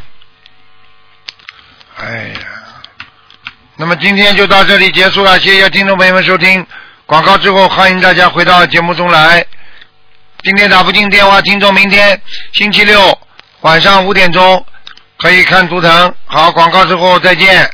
哎呀，那么今天就到这里结束了，谢谢听众朋友们收听。广告之后，欢迎大家回到节目中来。今天打不进电话，听众明天星期六晚上五点钟可以看图腾。好，广告之后再见。